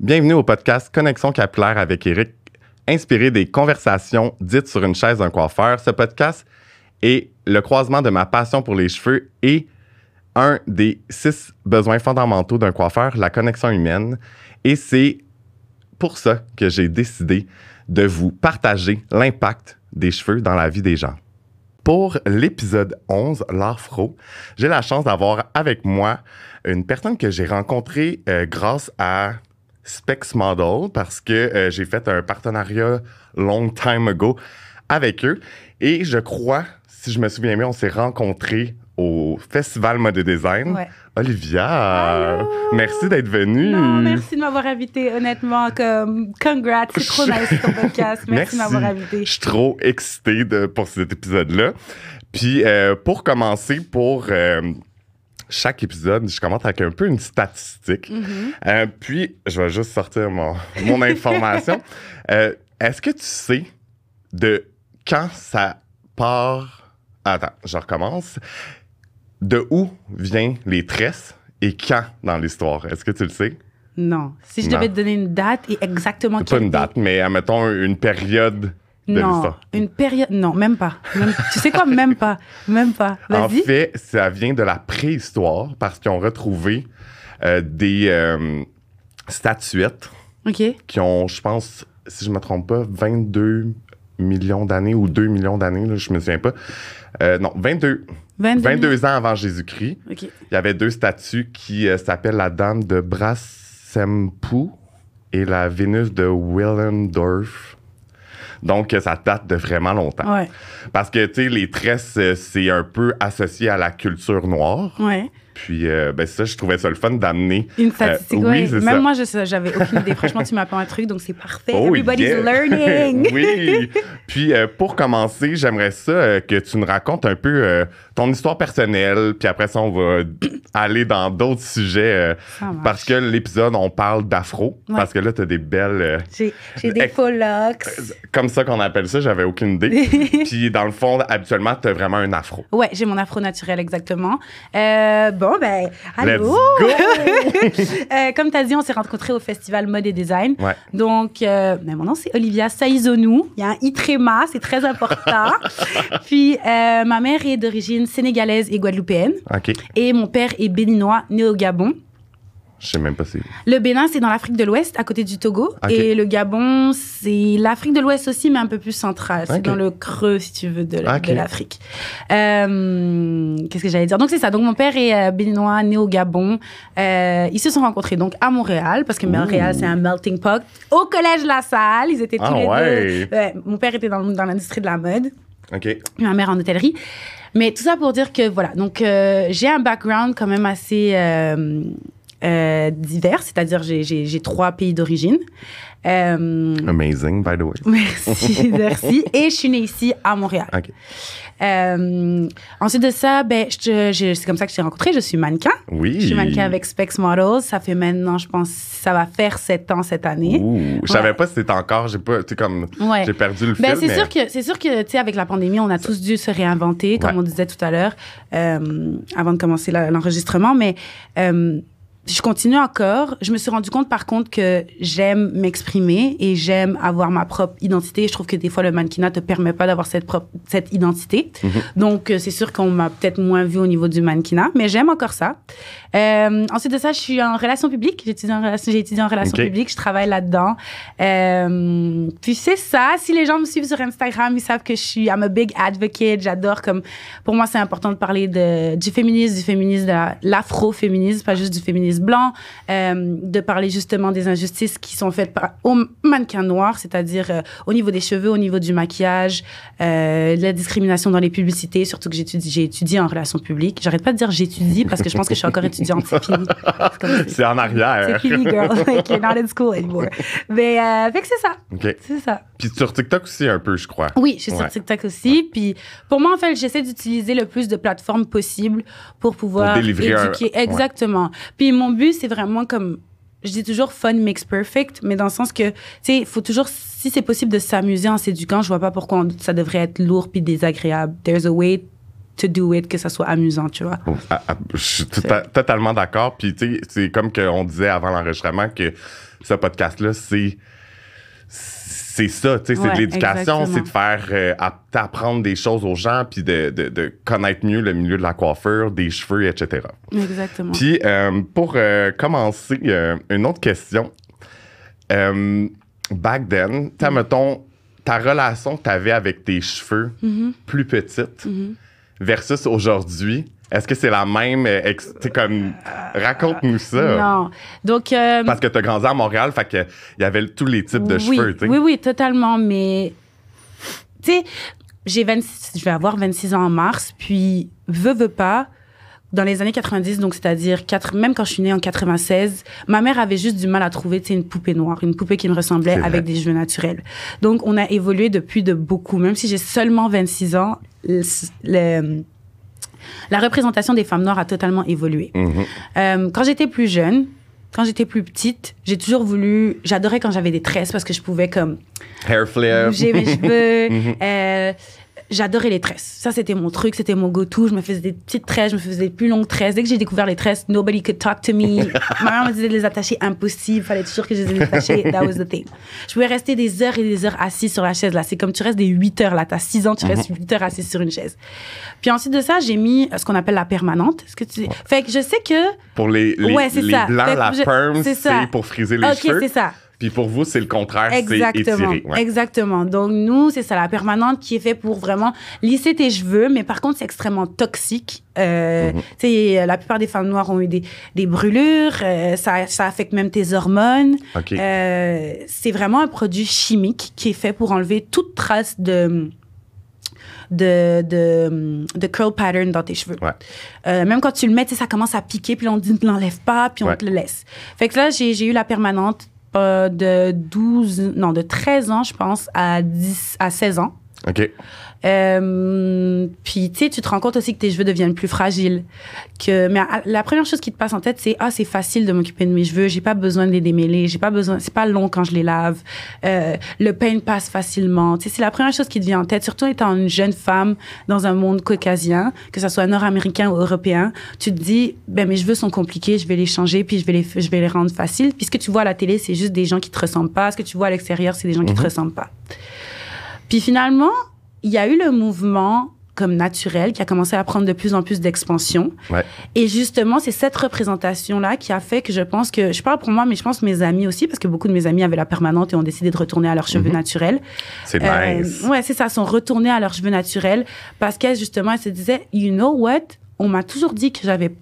Bienvenue au podcast Connexion capillaire avec Eric, inspiré des conversations dites sur une chaise d'un coiffeur. Ce podcast est le croisement de ma passion pour les cheveux et un des six besoins fondamentaux d'un coiffeur, la connexion humaine. Et c'est pour ça que j'ai décidé de vous partager l'impact des cheveux dans la vie des gens. Pour l'épisode 11, l'afro, j'ai la chance d'avoir avec moi une personne que j'ai rencontrée euh, grâce à Specs Model parce que euh, j'ai fait un partenariat long time ago avec eux. Et je crois, si je me souviens bien, on s'est rencontrés au Festival Mode Design. Ouais. Olivia, merci d'être venue. Non, merci de m'avoir invité. Honnêtement, comme congrats, c'est trop nice ton podcast. Merci, de m'avoir invité. Je suis trop excité de, pour cet épisode-là. Puis euh, pour commencer, pour euh, chaque épisode, je commence avec un peu une statistique. Mhm. Euh, puis je vais juste sortir mon, mon information. Euh, Est-ce que tu sais de quand ça part... Attends, je recommence. De où viennent les tresses et quand dans l'histoire? Est-ce que tu le sais? Non. Si je Non. devais te donner une date et exactement Pas une date, mais admettons une période de Non, l'histoire. une période. Non, même pas. Même- tu sais quoi, même pas. Même pas. En fait, ça vient de la préhistoire parce qu'ils ont retrouvé euh, des euh, statuettes qui ont, je pense, si je me trompe pas, 22 millions d'années ou 2 millions d'années, je me souviens pas. Euh, non, 22, 22. 22 ans avant Jésus-Christ. Il y avait deux statues qui s'appellent la Dame de Brassempoux et la Vénus de Willendorf. Donc, ça date de vraiment longtemps. Ouais. Parce que, tu sais, les tresses, euh, c'est un peu associé à la culture noire. Ouais. Puis, euh, ben ça, je trouvais ça le fun d'amener. Une statistique, Euh, oui, c'est Même ça. moi, j'avais aucune idée. Franchement, tu m'apprends un truc, donc c'est parfait. Oh, Everybody's yeah. learning. oui. Puis, euh, pour commencer, j'aimerais ça euh, que tu nous racontes un peu euh, ton histoire personnelle. Puis après ça, on va aller dans d'autres sujets. euh, parce que l'épisode, on parle d'afro. Ouais. Parce que là, tu as des belles. euh, J'ai des faux locks. comme ça qu'on appelle ça, j'avais aucune idée. Puis, dans le fond, habituellement, tu as vraiment un afro. Ouais, j'ai mon afro naturel, exactement. Euh, bon, ben, allô! go! Euh, comme tu as dit, on s'est rencontrés au festival Mode et Design. Ouais. Donc, euh, ben, mon nom, c'est Olivia Saïzonou. Il y a un i tréma, c'est très important. Puis, euh, ma mère est d'origine sénégalaise et guadeloupéenne. Et mon père est béninois, né au Gabon. Je sais même pas si. Le Bénin, c'est dans l'Afrique de l'Ouest, à côté du Togo. Et le Gabon, c'est l'Afrique de l'Ouest aussi, mais un peu plus central. C'est dans le creux, si tu veux, de, l'Afrique. Euh, Qu'est-ce que j'allais dire? Donc, c'est ça. Donc, mon père est euh, béninois, né au Gabon. Euh, ils se sont rencontrés donc à Montréal, parce que Montréal, c'est un melting pot. Au collège La Salle, ils étaient tous Ah les ouais. deux. Ouais, mon père était dans, dans l'industrie de la mode ma mère en hôtellerie. Mais tout ça pour dire que voilà, donc euh, j'ai un background quand même assez euh, euh, divers, c'est-à-dire j'ai- trois pays d'origine. Euh, Amazing, by the way. merci, merci. Et je suis née ici à Montréal. Euh, ensuite de ça, ben, je- je- c'est comme ça que je t'ai rencontré. Je suis mannequin. Oui. Je suis mannequin avec Specs Models. Ça fait maintenant, je pense, ça va faire sept ans cette année. Ouh, je savais Ouais. pas si c'était encore, j'ai pas, comme, Ouais. j'ai perdu le Ben, fil. c'est mais- sûr que c'est sûr que tu sais avec la pandémie on a tous dû se réinventer comme Ouais. on disait tout à l'heure avant de commencer l'enregistrement mais je continue encore. Je me suis rendu compte, par contre, que j'aime m'exprimer et j'aime avoir ma propre identité. Je trouve que des fois, le mannequinat te permet pas d'avoir cette, propre, cette identité. Mhm. Donc, euh, c'est sûr qu'on m'a peut-être moins vu au niveau du mannequinat, mais j'aime encore ça. Euh, ensuite de ça, je suis en relations publiques. J'ai étudié en relations, j'ai étudié en relations Ok. publiques. Je travaille là-dedans. Euh, puis c'est ça. Si les gens me suivent sur Instagram, ils savent que je suis I'm a big advocate. J'adore comme pour moi c'est important de parler de du féminisme, du féminisme, de la- l'afro-féminisme, pas juste du féminisme blanc, euh, de parler justement des injustices qui sont faites par, aux mannequins noirs, c'est-à-dire euh, au niveau des cheveux, au niveau du maquillage, euh, de la discrimination dans les publicités, surtout que j'étudie, j'ai étudié en relations publiques. J'arrête pas de dire j'étudie parce que je pense que je suis encore étudiante, c'est fini. C'est C'est en c'est arrière. fini, girl. Like, you're not in school anymore. Mais, euh, fait que c'est ça. C'est ça. Puis sur TikTok aussi, un peu, je crois. Oui, je suis Ouais. sur TikTok aussi. Puis pour moi, en fait, j'essaie d'utiliser le plus de plateformes possible pour pouvoir Pour délivrer un- éduquer. Exactement. Puis mon but, c'est vraiment comme. Je dis toujours fun makes perfect, mais dans le sens que, tu sais, il faut toujours, si c'est possible de s'amuser en s'éduquant, je vois pas pourquoi on- ça devrait être lourd puis désagréable. There's a way to do it, que ça soit amusant, tu vois. Ah, ah, je suis tout à- totalement d'accord. Puis, tu sais, c'est comme qu'on disait avant l'enregistrement que ce podcast-là, c'est. C'est ça, tu sais, c'est de l'éducation, c'est de faire euh, app- apprendre des choses aux gens, puis de, de- de connaître mieux le milieu de la coiffure, des cheveux, etc. Exactement. Puis, euh, pour euh, commencer, euh, une autre question. Back then, t'as, mettons, ta relation que tu avais avec tes cheveux Mm-hmm. plus petite versus aujourd'hui, est-ce que c'est la même. euh, ex- comme. Raconte-nous ça. non. Donc, euh, Parce que tu as grandi à Montréal, fait que il y avait tous les types de oui, cheveux, tu sais. Oui, oui, totalement. Mais, tu sais, j'ai 26, je vais avoir 26 ans en mars, puis, veux, veux pas, dans les années 90, donc c'est-à-dire, quatre- même quand je suis née en 96, ma mère avait juste du mal à trouver, tu sais, une poupée noire, une poupée qui me ressemblait avec des cheveux naturels. Donc, on a évolué depuis de beaucoup. Même si j'ai seulement 26 ans, le- le- la représentation des femmes noires a totalement évolué. Mhm. Euh, quand j'étais plus jeune, quand j'étais plus petite, j'ai toujours voulu. J'adorais quand j'avais des tresses parce que je pouvais comme Hair flip. bouger mes cheveux. Mhm. Euh, J'adorais les tresses. Ça, c'était mon truc, c'était mon go-to. Je me faisais des petites tresses, je me faisais des plus longues tresses. Dès que j'ai découvert les tresses, nobody could talk to me. Ma mère me disait de les attacher, impossible. Fallait être sûr que je les attachais. That was the thing. Je pouvais rester des heures et des heures assis sur la chaise. Là, c'est comme tu restes des 8 heures. Là, t'as 6 ans, tu restes 8 heures assis sur une chaise. Puis ensuite de ça, j'ai mis ce qu'on appelle la permanente. Est-ce que tu... Fait que je sais que Pour les, les, Ouais, les ça. blancs, que la perm, c'est pour friser les OK, cheveux. c'est ça. Puis pour vous, c'est le contraire, c'est Exactement. étiré. Ouais. Exactement. Donc, nous, c'est ça, la permanente qui est fait pour vraiment lisser tes cheveux, mais par contre, c'est extrêmement toxique. Euh, Mhm. Tu sais, la plupart des femmes noires ont eu des, des brûlures, euh, ça, ça affecte même tes hormones. OK. Euh, c'est vraiment un produit chimique qui est fait pour enlever toute trace de. De, de, de curl pattern dans tes cheveux. Ouais. Euh, même quand tu le mets, tu sais, ça commence à piquer, puis on dit ne l'enlève pas, puis on Ouais. te le laisse. Fait que là, j'ai j'ai eu la permanente euh, de 12, non, de 13 ans, je pense, à, 10, à 16 ans. OK. Euh, puis, tu sais, tu te rends compte aussi que tes cheveux deviennent plus fragiles. Que, mais à- la première chose qui te passe en tête, c'est Ah, c'est facile de m'occuper de mes cheveux, j'ai pas besoin de les démêler, j'ai pas besoin, c'est pas long quand je les lave, Euh, le pain passe facilement. Tu sais, c'est la première chose qui te vient en tête, surtout étant une jeune femme dans un monde caucasien, que ce soit nord-américain ou européen. Tu te dis, ben, mes cheveux sont compliqués, je vais les changer, puis je vais les, je vais les rendre faciles. Puis ce que tu vois à la télé, c'est juste des gens qui te ressemblent pas. Ce que tu vois à l'extérieur, c'est des gens qui te ressemblent pas. Puis finalement, il y a eu le mouvement comme naturel qui a commencé à prendre de plus en plus d'expansion. Ouais. Et justement, c'est cette représentation-là qui a fait que je pense que, je parle pour moi, mais je pense mes amis aussi, parce que beaucoup de mes amis avaient la permanente et ont décidé de retourner à leurs cheveux naturels. C'est Euh, nice. ouais, c'est ça, sont retournés à leurs cheveux naturels parce qu'elles, justement, elles se disaient, you know what? On m'a toujours dit que j'avais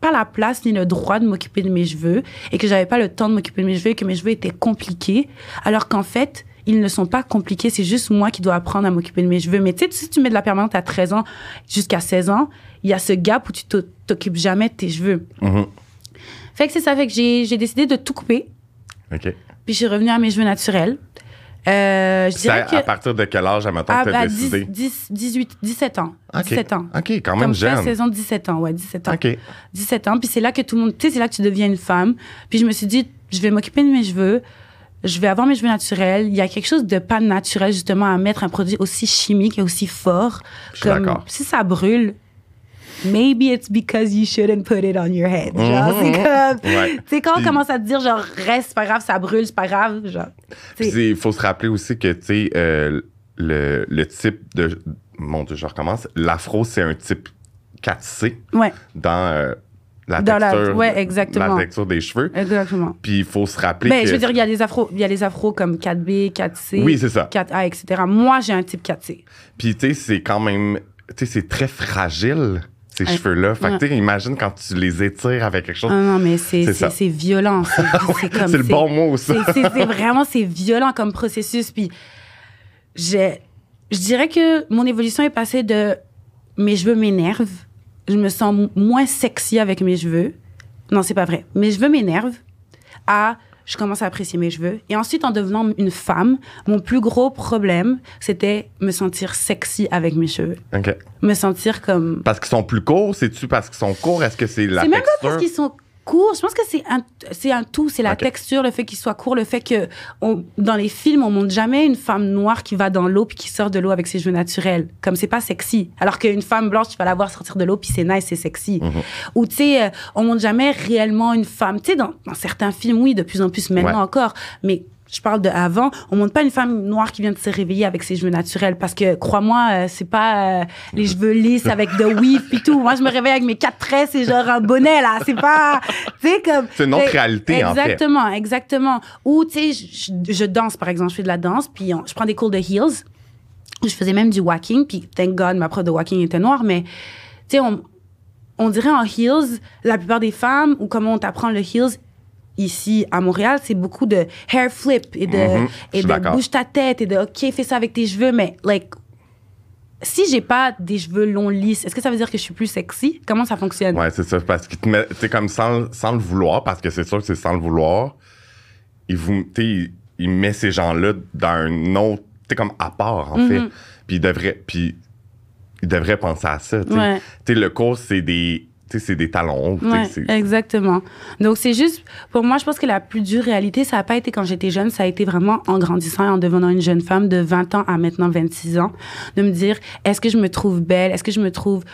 pas la place ni le droit de m'occuper de mes cheveux et que j'avais pas le temps de m'occuper de mes cheveux et que mes cheveux étaient compliqués. Alors qu'en fait, ils ne sont pas compliqués, c'est juste moi qui dois apprendre à m'occuper de mes cheveux. Mais tu sais, si tu mets de la permanente à 13 ans jusqu'à 16 ans, il y a ce gap où tu t'o- t'occupes jamais de tes cheveux. Mhm. Fait que c'est ça, fait que j'ai décidé de tout couper, OK. puis je suis revenue à mes cheveux naturels. Euh, je C'est dirais à, que... à partir de quel âge, admettons, Ah, que tu as décidé? 10, 10, 18, 17 ans. OK. 17 ans. OK, quand même Comme jeune. 16 ans, 17 ans, ouais, 17 ans. OK. 17 ans, puis c'est là que tout le monde, tu sais, c'est là que tu deviens une femme. Puis je me suis dit, je vais m'occuper de mes cheveux, je vais avoir mes cheveux naturels. Il y a quelque chose de pas naturel, justement, à mettre un produit aussi chimique et aussi fort. Je suis si ça brûle, maybe it's because you shouldn't put it on your head. Genre, Mhm. c'est comme, Ouais. tu sais, quand on commence à te dire, genre, reste, c'est pas grave, ça brûle, c'est pas grave, genre. il faut se rappeler aussi que, tu sais, euh, le, le type de. Mon Dieu, je recommence. L'afro, c'est un type 4C Ouais, dans euh, la Dans la- ouais, exactement. La texture des cheveux. exactement. Puis il faut se rappeler Ben, que. je veux dire, il y a les afros, il y a les afros comme 4B, 4C. oui, c'est ça. 4A, etc. Moi, j'ai un type 4C. Puis, tu sais, c'est quand même. Tu sais, c'est très fragile, ces Ouais. cheveux-là. Fait que, Ouais. tu sais, imagine quand tu les étires avec quelque chose. Ah non, mais c'est violent. C'est c'est comme c'est le bon mot, ça. c'est- vraiment c'est violent comme processus. Puis je dirais que mon évolution est passée de mes cheveux m'énervent, je me sens moins sexy avec mes cheveux. Non, c'est pas vrai. Mes cheveux m'énervent à je commence à apprécier mes cheveux. Et ensuite, en devenant une femme, mon plus gros problème, c'était me sentir sexy avec mes cheveux. OK. Me sentir comme Parce qu'ils sont plus courts, c'est-tu parce qu'ils sont courts? Est-ce que c'est la C'est même pas parce qu'ils sont court, je pense que c'est un, c'est un tout. C'est la texture, le fait qu'il soit court, le fait que on, dans les films, on montre jamais une femme noire qui va dans l'eau puis qui sort de l'eau avec ses cheveux naturels. Comme c'est pas sexy. Alors qu'une femme blanche, tu vas la voir sortir de l'eau puis c'est nice, c'est sexy. Mhm. Ou tu sais, euh, on montre jamais réellement une femme. Tu sais, dans, dans certains films, oui, de plus en plus maintenant Ouais. encore. Mais je parle de avant, on montre pas une femme noire qui vient de se réveiller avec ses cheveux naturels parce que crois-moi, euh, c'est pas euh, les cheveux lisses avec de weave puis tout. Moi, je me réveille avec mes quatre tresses et genre un bonnet là, c'est pas tu sais comme C'est une autre Fait- réalité, en fait. Exactement, exactement. Ou tu sais, je, je- je danse par exemple, je fais de la danse puis on- je prends des cours de heels. Je faisais même du walking puis thank God ma prof de walking était noire mais tu sais on on dirait en heels, la plupart des femmes, ou comment on t'apprend le heels ici à Montréal, c'est beaucoup de hair flip et de, Mhm, et de bouge ta tête et de OK, fais ça avec tes cheveux, mais like, si j'ai pas des cheveux longs lisses, est-ce que ça veut dire que je suis plus sexy? Comment ça fonctionne? Ouais, c'est ça. Parce met, tu sais, comme sans, sans le vouloir, parce que c'est sûr que c'est sans le vouloir, il, vous, il, il met ces gens-là dans un autre, tu sais, comme à part, en Mhm. fait. Puis il devrait, puis il devrait penser à ça, tu sais. Ouais. Le cours, c'est des, c'est des talons Ouais, exactement. Donc, c'est juste, pour moi, je pense que la plus dure réalité, ça n'a pas été quand j'étais jeune, ça a été vraiment en grandissant et en devenant une jeune femme de 20 ans à maintenant 26 ans, de me dire, est-ce que je me trouve belle? Est-ce que je me trouve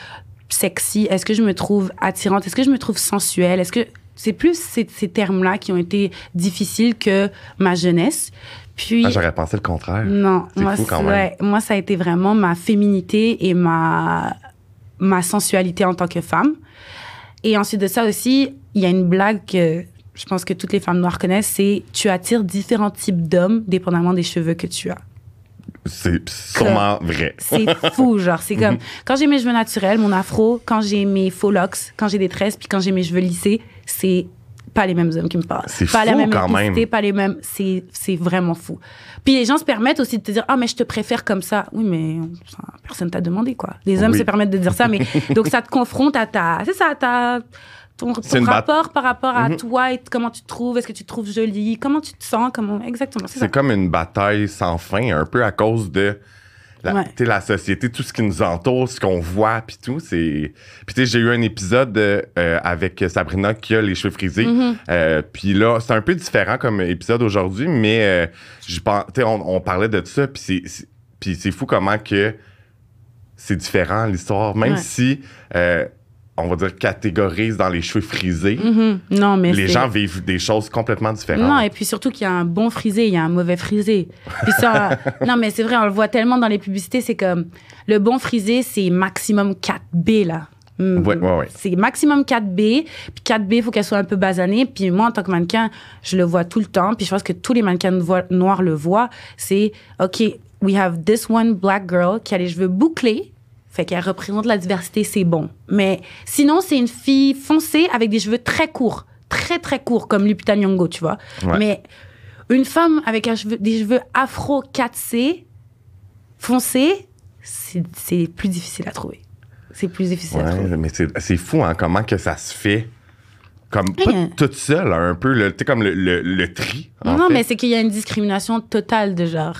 sexy? Est-ce que je me trouve attirante? Est-ce que je me trouve sensuelle? Est-ce que c'est plus ces, ces termes-là qui ont été difficiles que ma jeunesse. Puis, Ah, j'aurais pensé le contraire. non, moi, fou quand même. ouais, moi, ça a été vraiment ma féminité et ma, ma sensualité en tant que femme. Et ensuite de ça aussi, il y a une blague que je pense que toutes les femmes noires connaissent, c'est tu attires différents types d'hommes dépendamment des cheveux que tu as. C'est sûrement vrai. C'est fou, genre. C'est comme quand j'ai mes cheveux naturels, mon afro, quand j'ai mes faux locks, quand j'ai des tresses, puis quand j'ai mes cheveux lissés, c'est pas les mêmes hommes qui me parlent. C'est pas la fou même quand même. pas les mêmes. C'est c'est vraiment fou. Puis les gens se permettent aussi de te dire ah mais je te préfère comme ça. Oui mais ça, personne t'a demandé quoi. Les hommes Oui. se permettent de dire ça, mais donc ça te confronte à ta c'est ça ta ton, rapport par rapport à Mhm. toi et comment tu te trouves, est-ce que tu te trouves jolie, comment tu te sens, comment exactement. C'est comme une bataille sans fin, un peu à cause de la, Ouais. société, tout ce qui nous entoure, ce qu'on voit, puis tout. C'est... Puis tu sais, j'ai eu un épisode euh, avec Sabrina qui a les cheveux frisés. Mhm. Euh, puis là, c'est un peu différent comme épisode aujourd'hui, mais euh, je pense, on, on parlait de ça, puis c'est, c'est- puis c'est fou comment que c'est différent l'histoire, même Ouais. si on va dire catégorise dans les cheveux frisés, Mhm. Non mais les gens vivent des choses complètement différentes. Non, et puis surtout qu'il y a un bon frisé, il y a un mauvais frisé. Puis ça, non, mais c'est vrai, on le voit tellement dans les publicités, c'est comme le bon frisé, c'est maximum 4B, là. Mm. Ouais, ouais, ouais. C'est maximum 4B. Puis 4B, il faut qu'elle soit un peu basanée. Puis moi, en tant que mannequin, je le vois tout le temps. Puis je pense que tous les mannequins noirs le voient. C'est, OK, we have this one black girl qui a les cheveux bouclés. Fait qu'elle représente la diversité, c'est bon. Mais sinon, c'est une fille foncée avec des cheveux très courts. Très, très courts, comme Lupita Nyong'o, tu vois. Ouais. Mais une femme avec un cheveu- des cheveux afro 4C, foncés, c'est plus difficile à trouver. C'est plus difficile à trouver. Mais c'est, fou, hein, comment que ça se fait. Comme pas toute seule, un peu, tu sais, comme le, le- le tri. en non, fait. mais c'est qu'il y a une discrimination totale de genre.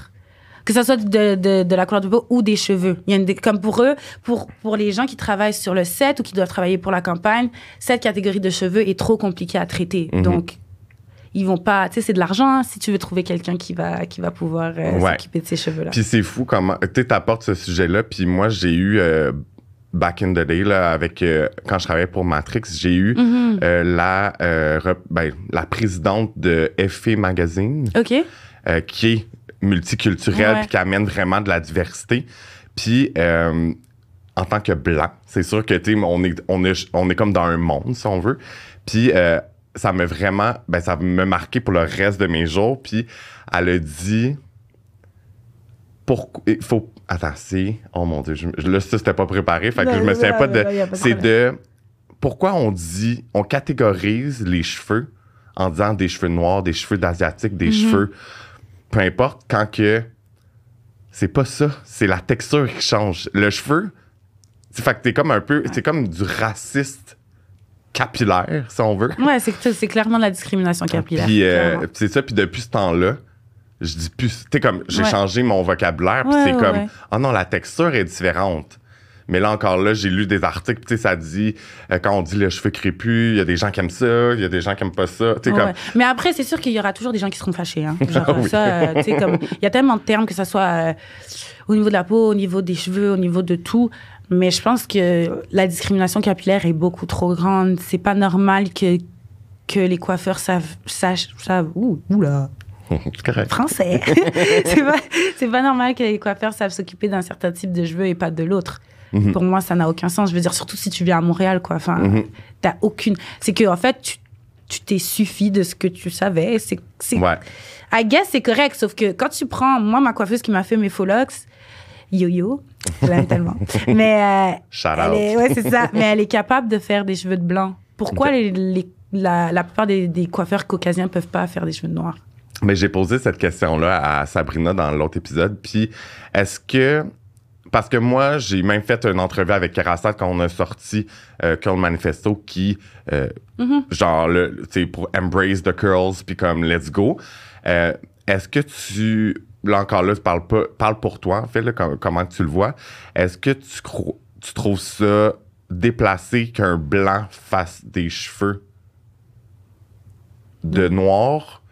Que ce soit de, de, de la couleur de peau ou des cheveux. Il y a une, comme pour eux, pour, pour les gens qui travaillent sur le set ou qui doivent travailler pour la campagne, cette catégorie de cheveux est trop compliquée à traiter. Mhm. Donc, ils vont pas. Tu sais, c'est de l'argent hein, si tu veux trouver quelqu'un qui va, qui va pouvoir euh, Ouais. s'occuper de ces cheveux-là. Puis c'est fou comment. Tu sais, t'apportes ce sujet-là. Puis moi, j'ai eu, euh, back in the day, là, avec, euh, quand je travaillais pour Matrix, j'ai eu Mhm. euh, la, ben, la présidente de FA Magazine, OK? qui est multiculturelle puis qui amène vraiment de la diversité. Puis euh, en tant que blanc, c'est sûr que tu on est, on, est, on est comme dans un monde, si on veut. Puis euh, ça m'a vraiment, ben, ça m'a marqué pour le reste de mes jours. Puis elle a dit, pourquoi, il faut, attends, c'est, oh mon Dieu, je, là, ça, c'était pas préparé, fait que je me souviens pas de, c'est de, pourquoi on dit, on catégorise les cheveux en disant des cheveux noirs, des cheveux d'asiatique, des Mhm. cheveux, peu importe, quand que c'est pas ça, c'est la texture qui change. Le cheveu, c'est fait que t'es comme un peu, c'est comme du raciste capillaire, si on veut. Ouais, c'est c'est clairement de la discrimination capillaire. Puis euh, clairement. c'est ça, puis depuis ce temps-là, je dis plus, tu comme, j'ai Ouais. changé mon vocabulaire, puis Ouais, c'est ouais, comme, oh non, la texture est différente. Mais là, encore là, j'ai lu des articles, tu sais, ça dit, euh, quand on dit le cheveu crépus, il y a des gens qui aiment ça, il y a des gens qui aiment pas ça. Tu sais, Ouais. comme, Mais après, c'est sûr qu'il y aura toujours des gens qui seront fâchés. Hein. Genre, Ah oui. ça, euh, tu sais, comme, il y a tellement de termes que ça soit euh, au niveau de la peau, au niveau des cheveux, au niveau de tout. Mais je pense que la discrimination capillaire est beaucoup trop grande. C'est pas normal que, que les coiffeurs savent, sachent, savent, ouh, oula, c'est correct. français. c'est pas, pas normal que les coiffeurs savent s'occuper d'un certain type de cheveux et pas de l'autre. Mhm. Pour moi, ça n'a aucun sens. Je veux dire, surtout si tu viens à Montréal, quoi. Enfin, Mhm. t'as aucune. C'est que, en fait, tu, tu t'es suffi de ce que tu savais. C'est, c'est, Ouais. I guess c'est correct, sauf que quand tu prends, moi, ma coiffeuse qui m'a fait mes faux locks, yo-yo, je l'aime tellement. Mais, euh, Shout out. est, ouais, c'est ça. Mais elle est capable de faire des cheveux de blanc. Pourquoi les, les- la, la plupart des, des coiffeurs caucasiens peuvent pas faire des cheveux noirs? Mais j'ai posé cette question-là à Sabrina dans l'autre épisode. Puis, est-ce que. Parce que moi, j'ai même fait une entrevue avec Kerastat quand on a sorti euh, Curl Manifesto qui, euh, Mhm. genre, sais, pour Embrace the Curls, puis comme Let's Go. Euh, est-ce que tu. Là encore, là, tu parles, pas, parle pour toi, en fait, là, com- comment tu le vois. Est-ce que tu, cro- tu trouves ça déplacé qu'un blanc fasse des cheveux de noir?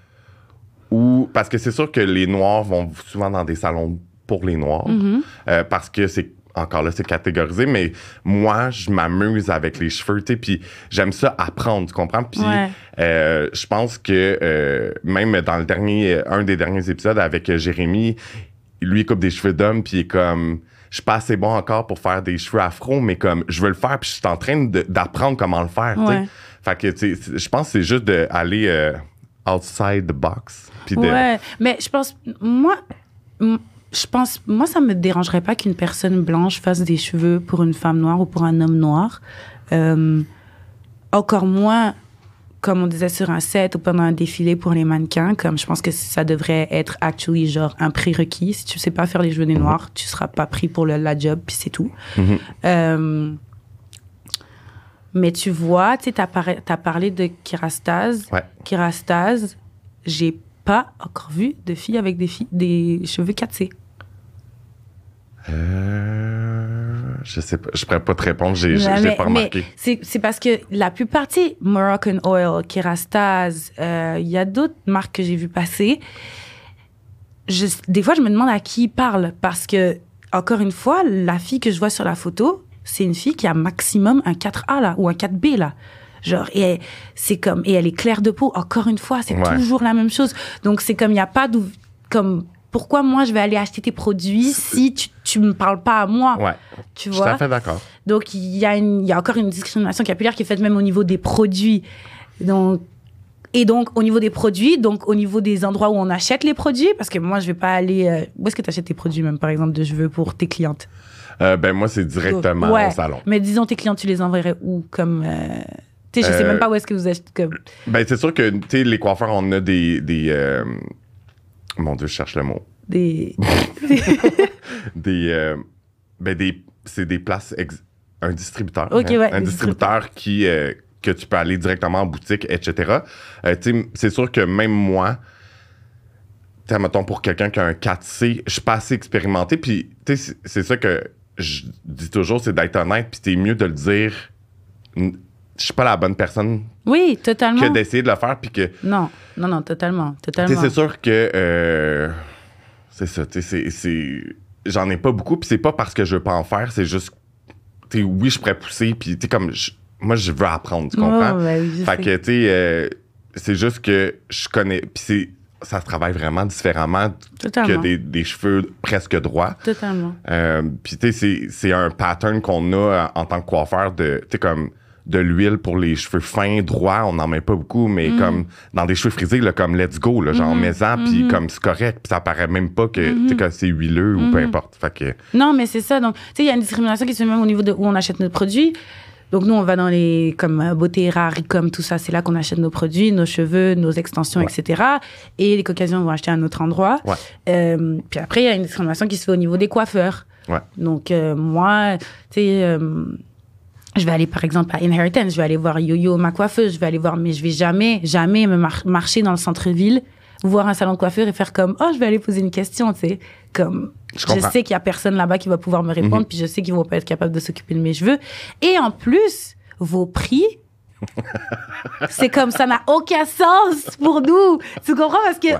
Ou parce que c'est sûr que les noirs vont souvent dans des salons pour les noirs Mhm. euh, parce que c'est encore là c'est catégorisé mais moi je m'amuse avec les cheveux tu sais puis j'aime ça apprendre tu comprends? Puis Ouais. euh, je pense que euh, même dans le dernier un des derniers épisodes avec Jérémy lui il coupe des cheveux d'homme puis il est comme je suis pas assez bon encore pour faire des cheveux afro mais comme je veux le faire puis je suis en train de- d'apprendre comment le faire tu sais. Ouais. fait que je pense que c'est juste d'aller euh, outside the box de Ouais, mais je pense, moi, je pense, moi, ça me dérangerait pas qu'une personne blanche fasse des cheveux pour une femme noire ou pour un homme noir. Euh, encore moins, comme on disait sur un set ou pendant un défilé pour les mannequins, comme je pense que ça devrait être actually genre un prérequis. Si tu sais pas faire les cheveux des noirs, tu seras pas pris pour le- la job, puis c'est tout. Mhm. Euh, mais tu vois, tu par- t'as parlé de Kirastase. Ouais. Kirastase, j'ai pas encore vu de filles avec des, filles, des cheveux 4C. Euh, je sais pas, je pourrais pas te répondre, j'ai j'ai- pas remarqué. C'est c'est parce que la plupart, tu sais, Moroccan Oil, Kerastase, euh, il y a d'autres marques que j'ai vu passer. Je- des fois, je me demande à qui ils parlent parce que, encore une fois, la fille que je vois sur la photo, c'est une fille qui a maximum un 4A là, ou un 4B là. Genre, et elle- c'est comme, et elle est claire de peau. Encore une fois, c'est Ouais. toujours la même chose. Donc, c'est comme, il n'y a pas d'où, comme, pourquoi moi je vais aller acheter tes produits si tu, tu me parles pas à moi? Ouais, Tu je suis tout vois? à fait d'accord. Donc, il y, a une- il y a encore une discrimination capillaire qui est faite même au niveau des produits. Donc, et donc, au niveau des produits, donc au niveau des endroits où on achète les produits, parce que moi, je vais pas aller. euh, où est-ce que tu achètes tes produits, même par exemple, de cheveux pour tes clientes? Euh, ben moi, c'est directement Ouais. au salon. Mais disons, tes clientes, tu les enverrais où Comme. euh, Tu sais, je sais Euh, même pas où est-ce que vous achetez. Comme... Ben c'est sûr que, tu sais, les coiffeurs, on a des... des euh, Mon Dieu, je cherche le mot. Des... Des... euh, ben des... C'est des places... ex- Un distributeur. Hein. ouais, Un distributeur qui... euh, que tu peux aller directement en boutique, etc. Euh, c'est sûr que même moi, mettons, pour quelqu'un qui a un 4C, je suis pas assez expérimenté. Puis, tu sais, c'est- c'est ça que je dis toujours, c'est d'être honnête. Puis, c'est mieux de le dire. Je suis pas la bonne personne Oui, totalement. que d'essayer de le faire. Puis que, Non, non, non, totalement. totalement. c'est sûr que. euh, c'est ça, tu sais, c'est-. J'en ai pas beaucoup. Puis, c'est pas parce que je veux pas en faire. C'est juste. Tu oui, je pourrais pousser. Puis, tu sais, comme. je- moi, je veux apprendre, tu comprends? Oui, je Fait sais. que, tu sais, euh, c'est juste que je connais. Puis c'est, ça se travaille vraiment différemment que des, des cheveux presque droits. Totalement. Euh, puis, tu sais, c'est, un pattern qu'on a en tant que coiffeur de, tu sais, comme de l'huile pour les cheveux fins, droits, on n'en met pas beaucoup, mais Mm. comme dans des cheveux frisés, là, comme let's go, là, genre Mhm. maison, puis Mhm. comme c'est correct, puis ça paraît même pas que, Mhm. sais, que c'est huileux ou peu Mhm. importe. Fait que, Non, mais c'est ça. Donc, tu sais, il y a une discrimination qui se fait même au niveau de où on achète notre produit. Donc, nous, on va dans les, comme euh, Beauté Rare, comme tout ça, c'est là qu'on achète nos produits, nos cheveux, nos extensions, Ouais. etc. Et les Caucasiens vont acheter à un autre endroit. Ouais. Euh, puis après, il y a une discrimination qui se fait au niveau des coiffeurs. Ouais. Donc, euh, moi, tu sais, euh, je vais aller, par exemple, à Inheritance, je vais aller voir Yo-Yo, ma coiffeuse, je vais aller voir, mais je vais jamais, jamais me mar- marcher dans le centre-ville, voir un salon de coiffure et faire comme, oh, je vais aller poser une question, tu sais. Comme, Je sais qu'il y a personne là-bas qui va pouvoir me répondre, Mhm. puis je sais qu'ils vont pas être capables de s'occuper de mes cheveux. Et en plus, vos prix, c'est comme ça n'a aucun sens pour nous. Tu comprends? Parce que, Ouais.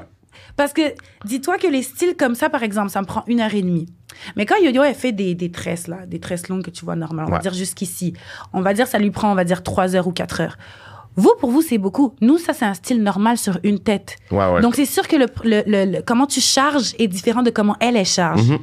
parce que dis-toi que les styles comme ça, par exemple, ça me prend une heure et demie. Mais quand Yo-Yo, elle fait des, des tresses, là, des tresses longues que tu vois normal, on va dire jusqu'ici, on va dire ça lui prend, on va dire, trois heures ou quatre heures. Vous, pour vous, c'est beaucoup. Nous, ça, c'est un style normal sur une tête. Ouais, ouais. Donc, c'est sûr que le, le- le- le- comment tu charges est différent de comment elle, elle charge. Mhm.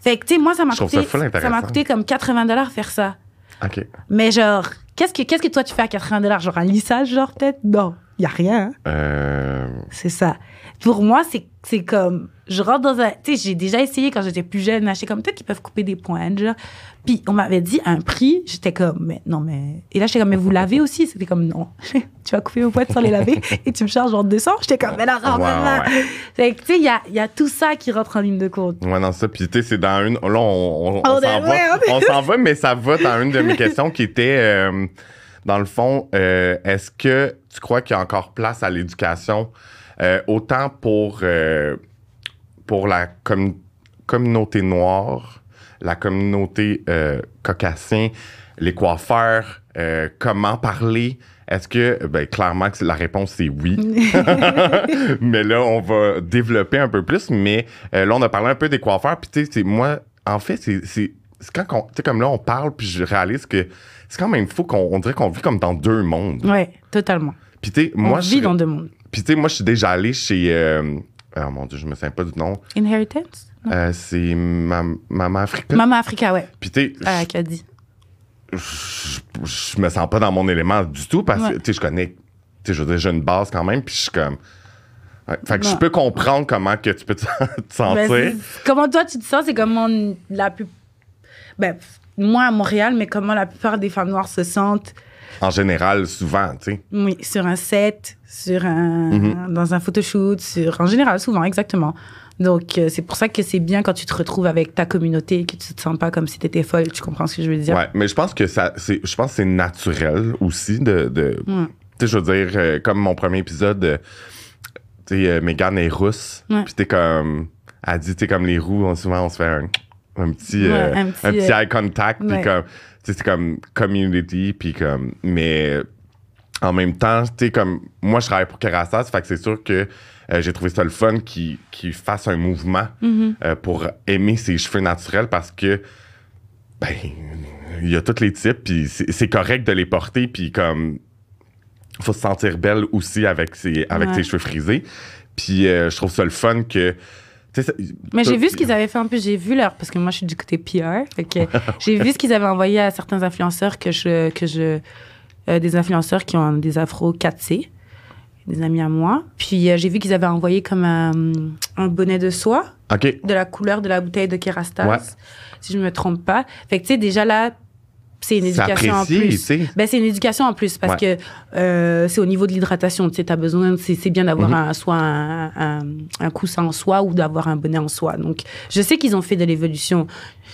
Fait que, tu sais, moi, ça m'a coûté, ça m'a coûté comme 80 dollars faire ça. OK. Mais genre, qu'est-ce que, qu'est-ce que toi, tu fais à 80 dollars? Genre un lissage, genre, peut-être? Non, il y a rien. hein. Euh, C'est ça. Pour moi, c'est, comme, je rentre dans un, tu sais, j'ai déjà essayé quand j'étais plus jeune, acheter comme, peut-être qu'ils peuvent couper des pointes, genre. Puis on m'avait dit un prix, j'étais comme, mais non, mais. Et là, j'étais comme, mais vous lavez aussi? C'était comme, non. tu vas couper vos pointes sans les laver et tu me charges genre 200? J'étais comme, mais non, non, tu sais, il y a, il y a tout ça qui rentre en ligne de compte. Ouais, non, ça. Puis, tu sais, c'est dans une. Là, on, on, s'en va. est- On s'en va, mais ça va dans une de mes questions qui était, euh, dans le fond, euh, est-ce que tu crois qu'il y a encore place à l'éducation, euh, autant pour, euh, pour la commu- communauté noire, la communauté euh, caucasien, les coiffeurs, euh, comment parler? Est-ce que, ben, clairement, la réponse, c'est oui. mais là, on va développer un peu plus. Mais là, on a parlé un peu des coiffeurs. Puis, tu sais, moi, en fait, c'est. quand sais, comme là, on parle, puis je réalise que c'est quand même fou qu'on on dirait qu'on vit comme dans deux mondes. Ouais, totalement. Puis, tu sais, moi, on je, vit dans deux mondes. Puis, tu sais, moi, je suis déjà allé chez. euh, oh mon Dieu, je me souviens pas du nom. Inheritance? Euh, c'est Mam- Maman Africa. Maman Africa, ouais. Puis, tu sais, Ah, qui a dit. je, je me sens pas dans mon élément du tout parce que, Ouais. tu sais, je connais, tu sais, je veux dire, j'ai une base quand même, puis je suis comme. Ouais. Fait que je peux comprendre comment que tu peux te, te Ben, sentir. comment toi tu te sens, c'est comment la plus. Ben, moi à Montréal, mais comment la plupart des femmes noires se sentent, en général, souvent, tu sais. oui, sur un set, sur un, Mhm. dans un photoshoot, sur, en général, souvent, exactement. Donc, euh, c'est pour ça que c'est bien quand tu te retrouves avec ta communauté, que tu te sens pas comme si tu étais folle. Tu comprends ce que je veux dire? Ouais, mais je pense que ça, c'est, je pense c'est naturel aussi de, de tu sais, je veux dire, euh, comme mon premier épisode, euh, tu sais, euh, Megan est rousse, Ouais. puis t'es comme, elle dit, tu sais, comme les roues, on, souvent on se fait un, un petit, Ouais, un un petit, petit, euh, eye contact, puis comme, c'est comme community, puis comme, mais en même temps, tu sais, comme, moi je travaille pour Kerastase, fait que c'est sûr que euh, j'ai trouvé ça le fun qu'ils fassent un mouvement Mhm. euh, pour aimer ses cheveux naturels parce que, ben, il y a tous les types, puis c'est c'est correct de les porter, puis comme, faut se sentir belle aussi avec ses, avec Ouais. ses cheveux frisés. Puis euh, je trouve ça le fun que. Ça- Mais j'ai vu ce qu'ils avaient fait un peu, j'ai vu leur, parce que moi je suis du côté PR, j'ai vu ce qu'ils avaient envoyé à certains influenceurs que je, que je, euh, des influenceurs qui ont des afros 4C, des amis à moi. Puis euh, j'ai vu qu'ils avaient envoyé comme un, un bonnet de soie OK. de la couleur de la bouteille de Kerastase, Ouais. si je me trompe pas. Fait que tu sais déjà là, c'est une éducation en plus. Ben, c'est une éducation en plus parce que euh, c'est au niveau de l'hydratation. Tu sais, as besoin, c'est bien d'avoir Mhm. un, soit un, un, un coussin en soie ou d'avoir un bonnet en soie. Donc, je sais qu'ils ont fait de l'évolution,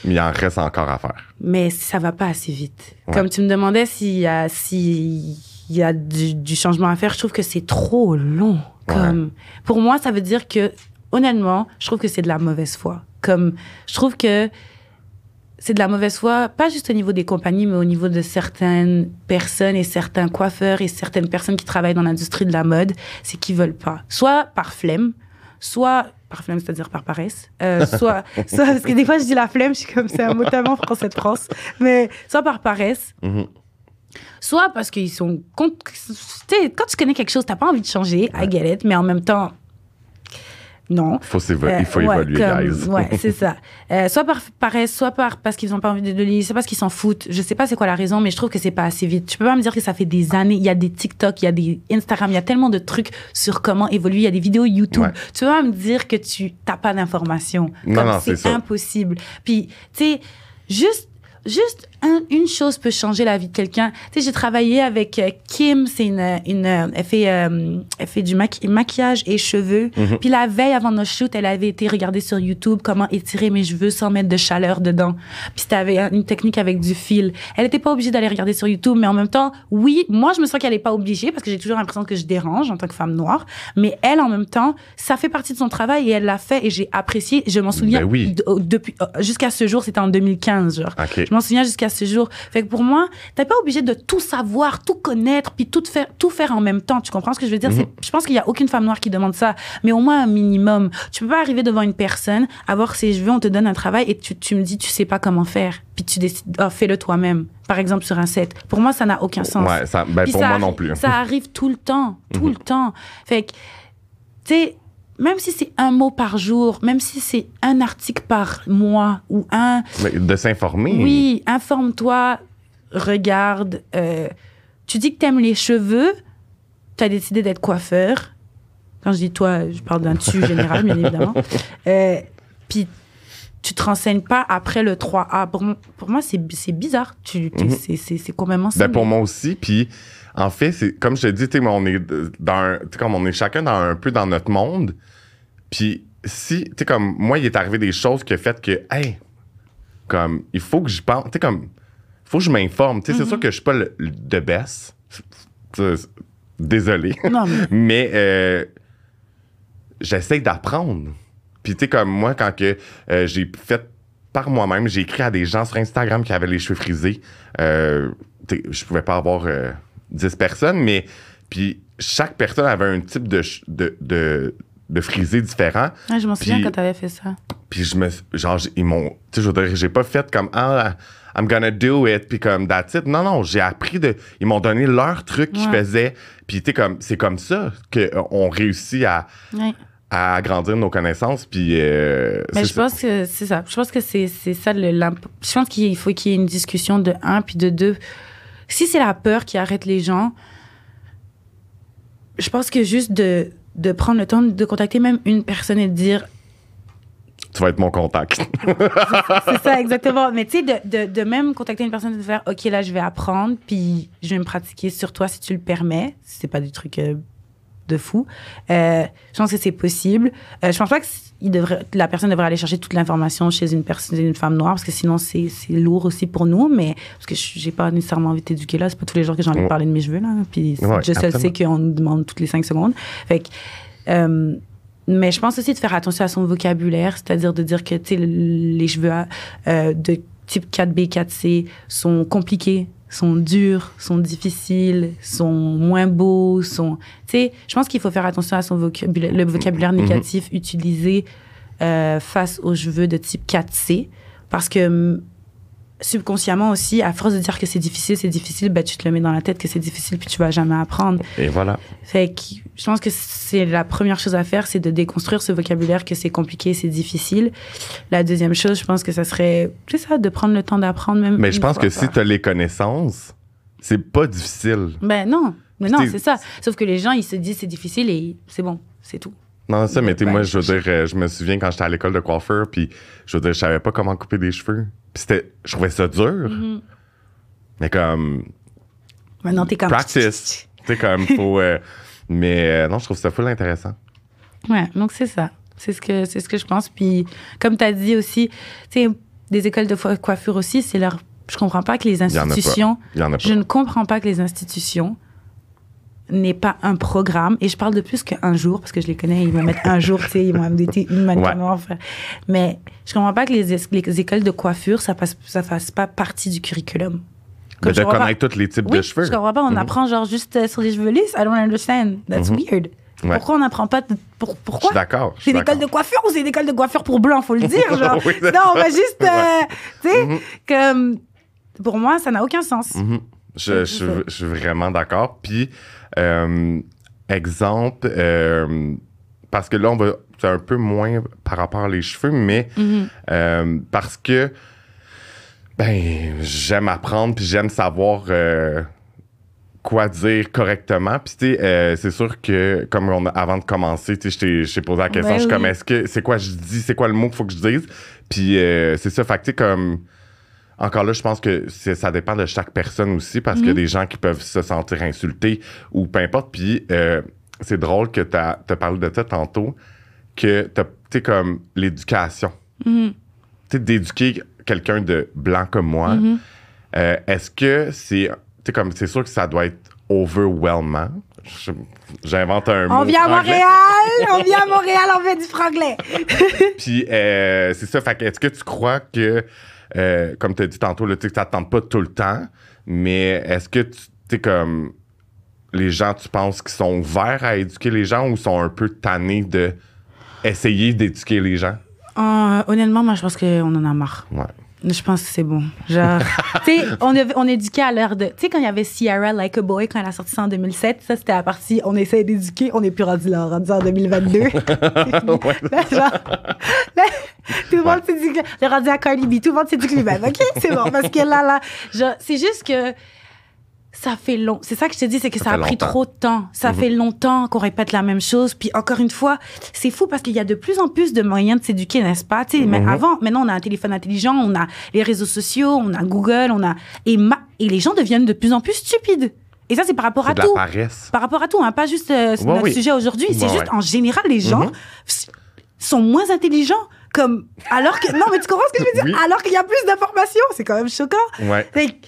Mais il en reste encore à faire. mais ça va pas assez vite. Ouais. Comme tu me demandais s'il y a, s'il y a du, du changement à faire, je trouve que c'est trop long. Comme, Pour moi, ça veut dire que, honnêtement, je trouve que c'est de la mauvaise foi. Comme, je trouve que c'est de la mauvaise foi, pas juste au niveau des compagnies, mais au niveau de certaines personnes et certains coiffeurs et certaines personnes qui travaillent dans l'industrie de la mode, c'est qu'ils veulent pas. Soit par flemme, soit par flemme, c'est-à-dire par paresse, euh, soit, soit, parce que des fois je dis la flemme, je suis comme, c'est un mot tellement français de France, mais soit par paresse, Mhm. soit parce qu'ils sont. contre- Tu sais, quand tu connais quelque chose, t'as pas envie de changer, I get it, mais en même temps, non. Faut Euh, il faut ouais, évoluer, comme- guys. Ouais, c'est ça. Euh, soit par paresse, soit par, parce qu'ils n'ont pas envie de le lire, c'est parce qu'ils s'en foutent. Je sais pas c'est quoi la raison, mais je trouve que c'est pas assez vite. Tu peux pas me dire que ça fait des années. Il y a des TikTok, il y a des Instagram, il y a tellement de trucs sur comment évoluer. Il y a des vidéos YouTube. Ouais. Tu peux pas me dire que tu t'as pas d'informations. Non, non, c'est impossible. Puis, tu sais, juste juste un- une chose peut changer la vie de quelqu'un. Tu sais, j'ai travaillé avec euh, Kim, c'est une, une, euh, elle fait, euh, elle fait du maqui- maquillage et cheveux. Mhm. Puis la veille avant notre shoot, elle avait été regarder sur YouTube comment étirer mes cheveux sans mettre de chaleur dedans. Puis c'était avec une technique avec du fil. Elle était pas obligée d'aller regarder sur YouTube, mais en même temps, oui, moi je me sens qu'elle est pas obligée parce que j'ai toujours l'impression que je dérange en tant que femme noire. Mais elle, en même temps, ça fait partie de son travail et elle l'a fait et j'ai apprécié. Je m'en souviens Ben oui. depuis jusqu'à ce jour, c'était en 2015, genre. Je m'en souviens jusqu'à ce jour. Fait que pour moi, t'es pas obligé de tout savoir, tout connaître, puis tout faire, tout faire en même temps. Tu comprends ce que je veux dire? Mhm. C'est- Je pense qu'il y a aucune femme noire qui demande ça, mais au moins un minimum. Tu peux pas arriver devant une personne, avoir ses cheveux, on te donne un travail et tu, tu me dis tu sais pas comment faire, puis tu décides, ah, fais-le toi-même. Par exemple sur un set. Pour moi, ça n'a aucun sens. Ouais, ça, ben, pour ça moi non plus. Ça arrive tout le temps, tout Mhm. le temps. Fait que, tu sais, même si c'est un mot par jour, même si c'est un article par mois ou un, de s'informer. oui, informe-toi, regarde. euh, tu dis que t'aimes les cheveux, tu as décidé d'être coiffeur. Quand je dis toi, je parle d'un tu général, bien évidemment. Euh, Puis tu te renseignes pas après le 3A. Pour, pour moi, c'est bizarre. Tu, tu- Mhm. c'est- C'est complètement Ben, pour moi aussi. Puis, en fait, c'est comme je te dis, tu sais, mais on est dans un- comme on est chacun dans un peu dans notre monde. Puis, si, tu sais, comme moi, il est arrivé des choses qui ont fait que, hey, comme, il faut que je pense, tu sais, comme, il faut que je m'informe. Tu sais, c'est sûr que je suis pas le, le. Tu sais, Désolé. Non, mais Mais euh, j'essaie d'apprendre. Puis, tu sais, comme moi, quand que euh, j'ai fait par moi-même, j'ai écrit à des gens sur Instagram qui avaient les cheveux frisés. Euh, je pouvais pas avoir euh, 10 personnes, mais puis chaque personne avait un type de, de, de, de frisé différent. ouais, je m'en souviens quand t'avais fait ça. Puis je me genre ils m'ont tu sais je j'ai pas fait comme ah I'm gonna do it puis comme that's it. Non non, j'ai appris de ils m'ont donné leur truc qu'ils Ouais. faisaient. Puis tu sais comme c'est comme ça qu'on réussit à Ouais. À agrandir nos connaissances puis euh, Mais c'est je pense que c'est ça. Je pense que c'est c'est ça. Le, je pense qu'il faut qu'il y ait une discussion de un, puis de deux. Si c'est la peur qui arrête les gens, je pense que juste de, de prendre le temps de contacter même une personne et de dire tu vas être mon contact. c'est ça exactement mais tu sais de, de, de même contacter une personne et de faire ok là je vais apprendre puis je vais me pratiquer sur toi si tu le permets si c'est pas du truc euh, de fou. Euh, je pense que c'est possible. Euh, je pense pas que c- il devrait, la personne devrait aller chercher toute l'information chez une personne une femme noire parce que sinon c'est lourd aussi pour nous mais parce que je- j'ai pas nécessairement envie de t'éduquer là. C'est pas tous les jours que j'ai envie de parler de mes cheveux là. Puis Ouais, je seul sais qu'on nous demande toutes les cinq secondes. Fait que euh, mais je pense aussi de faire attention à son vocabulaire, c'est-à-dire de dire que les cheveux euh, de type 4B, 4C sont compliqués, sont durs, sont difficiles, sont moins beaux, sont. Tu sais, je pense qu'il faut faire attention à son vocabulaire, le vocabulaire négatif utilisé euh, face aux cheveux de type 4C, parce que subconsciemment aussi, à force de dire que c'est difficile, c'est difficile, ben, tu te le mets dans la tête que c'est difficile puis tu vas jamais apprendre. Et voilà. Fait que je pense que c'est la première chose à faire, c'est de déconstruire ce vocabulaire que c'est compliqué, c'est difficile. La deuxième chose, je pense que ça serait, c'est ça, de prendre le temps d'apprendre même. Mais je pense que si tu as les connaissances, c'est pas difficile. Ben non, mais non, c'est ça. Sauf que les gens, ils se disent c'est difficile et c'est bon, c'est tout. Non, ça, mais tu moi, je veux dire, euh, je me souviens quand j'étais à l'école de coiffeur, puis je veux dire, je savais pas comment couper des cheveux. Puis c'était, je trouvais ça dur. Mm-hmm. Mais comme, Maintenant, t'es comme. practice. Tu comme, faut. euh, mais euh, non, je trouve ça full intéressant. Ouais, donc c'est ça. C'est ce que c'est ce que je pense. Puis comme tu as dit aussi, tu sais, des écoles de coiffure aussi, c'est leur. Je comprends pas que les en a pas. institutions. Il y en a pas. Je ne comprends pas que les institutions n'aient pas un programme. Et je parle de plus qu'un jour, parce que je les connais, ils vont mettre un jour, tu sais, ils vont m'inviter une manière. Mais je comprends pas que les, es- les écoles de coiffure, ça passe, ça fasse pas partie du curriculum. Mais Comme je de pas- connaître tous les types oui, de cheveux. je comprends pas. On Mhm. apprend genre juste euh, sur les cheveux lisses. I don't understand. That's Mhm. weird. Ouais. Pourquoi on n'apprend pas de- pour, Je Pourquoi suis d'accord. c'est suis une école de coiffure ou c'est une école de coiffure pour blanc, faut le dire, genre. Oui, non, on va juste, euh, Ouais. tu sais, comme, pour moi, ça n'a aucun sens. Mhm. Je, je suis- je suis vraiment d'accord. Puis, euh, exemple, euh, parce que là, on va. C'est un peu moins par rapport aux cheveux, mais Mhm. euh, parce que. Ben, j'aime apprendre, puis j'aime savoir quoi dire correctement. Puis, tu sais, euh, c'est sûr que, comme on a- avant de commencer, tu sais, je t'ai- je t'ai posé la question, Ben je suis oui. comme, est-ce que c'est quoi je dis, c'est quoi le mot qu'il faut que je dise? Puis, euh, c'est ça, fait que, tu sais, comme encore là, je pense que ça dépend de chaque personne aussi, parce qu'il y a des gens qui peuvent se sentir insultés ou peu importe. Puis euh, c'est drôle que tu as parlé de ça tantôt, que tu sais, comme l'éducation. Mhm. Tu sais, d'éduquer quelqu'un de blanc comme moi, Mhm. euh, est-ce que c'est. Tu sais, comme c'est sûr que ça doit être overwhelmant? J'invente un mot. On vient à. Montréal, on vient à Montréal, on fait du franglais. Puis euh, c'est ça. Fait est-ce que tu crois que, euh, comme tu as dit tantôt, là, tu tente pas tout le temps, mais est-ce que tu sais, comme les gens, tu penses qu'ils sont ouverts à éduquer les gens ou sont un peu tannés de essayer d'éduquer les gens? Euh, honnêtement, moi, je pense qu'on en a marre. Ouais. Je pense que c'est bon. Genre, tu sais, on, on éduquait à l'heure de. Tu sais, quand il y avait Sierra Like a Boy, quand elle a sorti ça en 2007, ça, c'était la partie on essaie d'éduquer, on n'est plus rendu là, on est rendu en 2022. Ouais. Là, genre, là, tout le monde s'éduque. Le rendu à Cardi B, tout le monde s'éduque lui-même. OK? C'est bon. Parce que là, là, c'est juste que ça fait long. C'est ça que je te dis, c'est que ça, Ça a pris longtemps. trop de temps. Ça fait longtemps qu'on répète la même chose. Puis encore une fois, c'est fou parce qu'il y a de plus en plus de moyens de s'éduquer, n'est-ce pas? Tu sais, mais Mhm. avant, maintenant, on a un téléphone intelligent, on a les réseaux sociaux, on a Google, on a. Et, ma- et les gens deviennent de plus en plus stupides. Et ça, c'est par rapport à de la tout paresse. par rapport à tout, hein, pas juste euh, Ouais, notre oui. sujet aujourd'hui. C'est Ouais, juste en général, les gens Mhm. sont moins intelligents. Comme, alors que, non, mais tu comprends ce que je veux dire? Oui. Alors qu'il y a plus d'informations. C'est quand même choquant. Ouais. Fait que, mm, mm,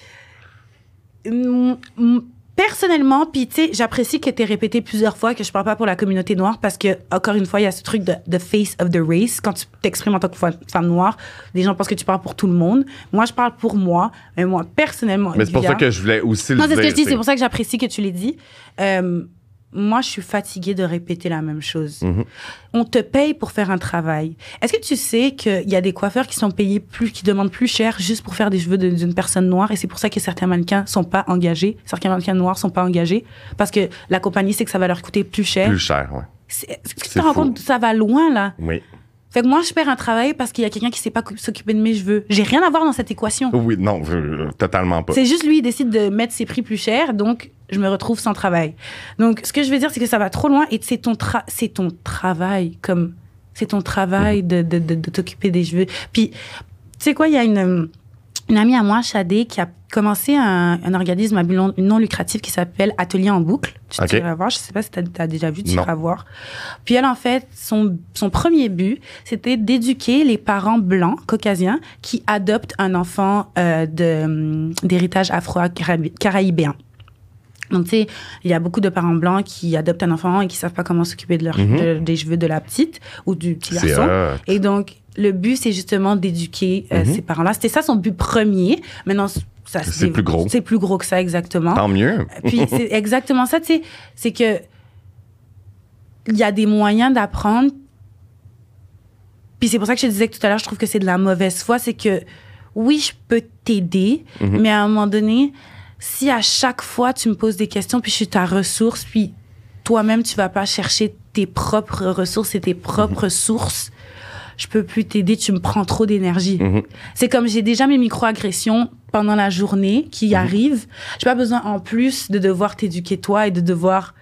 personnellement, puis tu sais, j'apprécie que tu aies répété plusieurs fois que je parle pas pour la communauté noire parce que, encore une fois, il y a ce truc de the face of the race. Quand tu t'exprimes en tant que femme noire, les gens pensent que tu parles pour tout le monde. Moi, je parle pour moi. Mais moi, personnellement, Mais c'est pour ça que je voulais aussi le non, c'est ce que dire, je dis, c'est pour ça que j'apprécie que tu l'aies dit. Euh, moi, je suis fatiguée de répéter la même chose. Mhm. On te paye pour faire un travail. Est-ce que tu sais qu'il y a des coiffeurs qui sont payés plus, qui demandent plus cher juste pour faire des cheveux d'une personne noire et c'est pour ça que certains mannequins sont pas engagés, certains mannequins noirs sont pas engagés parce que la compagnie sait que ça va leur coûter plus cher. Plus cher, ouais. C'est- Est-ce que tu te rends compte ça va loin là Oui. Fait que moi, je perds un travail parce qu'il y a quelqu'un qui sait pas s'occuper de mes cheveux. J'ai rien à voir dans cette équation. Oui, non, euh, totalement pas. C'est juste lui, il décide de mettre ses prix plus chers, donc je me retrouve sans travail. Donc, ce que je veux dire, c'est que ça va trop loin et c'est ton, tra- c'est ton travail, comme c'est ton travail de, de, de, de t'occuper des cheveux. Puis, tu sais quoi, il y a une, une amie à moi, Shadé, qui a commencé un, un organisme à but non, non lucratif qui s'appelle Atelier en boucle. Tu Ok. iras voir, je sais pas si tu as, déjà vu, tu iras voir. Puis elle, en fait, son, son premier but, c'était d'éduquer les parents blancs, caucasiens, qui adoptent un enfant euh, de, hum, d'héritage afro-caribéen. Donc, tu sais, il y a beaucoup de parents blancs qui adoptent un enfant et qui savent pas comment s'occuper de leur, Mhm. de- des cheveux de la petite ou du petit garçon. hot. Et donc, le but, c'est justement d'éduquer euh, Mhm. ces parents-là. C'était ça son but premier. Maintenant, ça C'est plus gros. C'est plus gros que ça, exactement. Tant mieux. Puis c'est exactement ça, tu sais, c'est que il y a des moyens d'apprendre. Puis c'est pour ça que je te disais que tout à l'heure, je trouve que c'est de la mauvaise foi, c'est que oui, je peux t'aider, Mhm. mais à un moment donné, si à chaque fois tu me poses des questions, puis je suis ta ressource, puis toi-même tu vas pas chercher tes propres ressources et tes propres sources, je peux plus t'aider, tu me prends trop d'énergie. Mhm. C'est comme j'ai déjà mes micro-agressions pendant la journée qui Mhm. arrivent. J'ai pas besoin en plus de devoir t'éduquer toi et de devoir.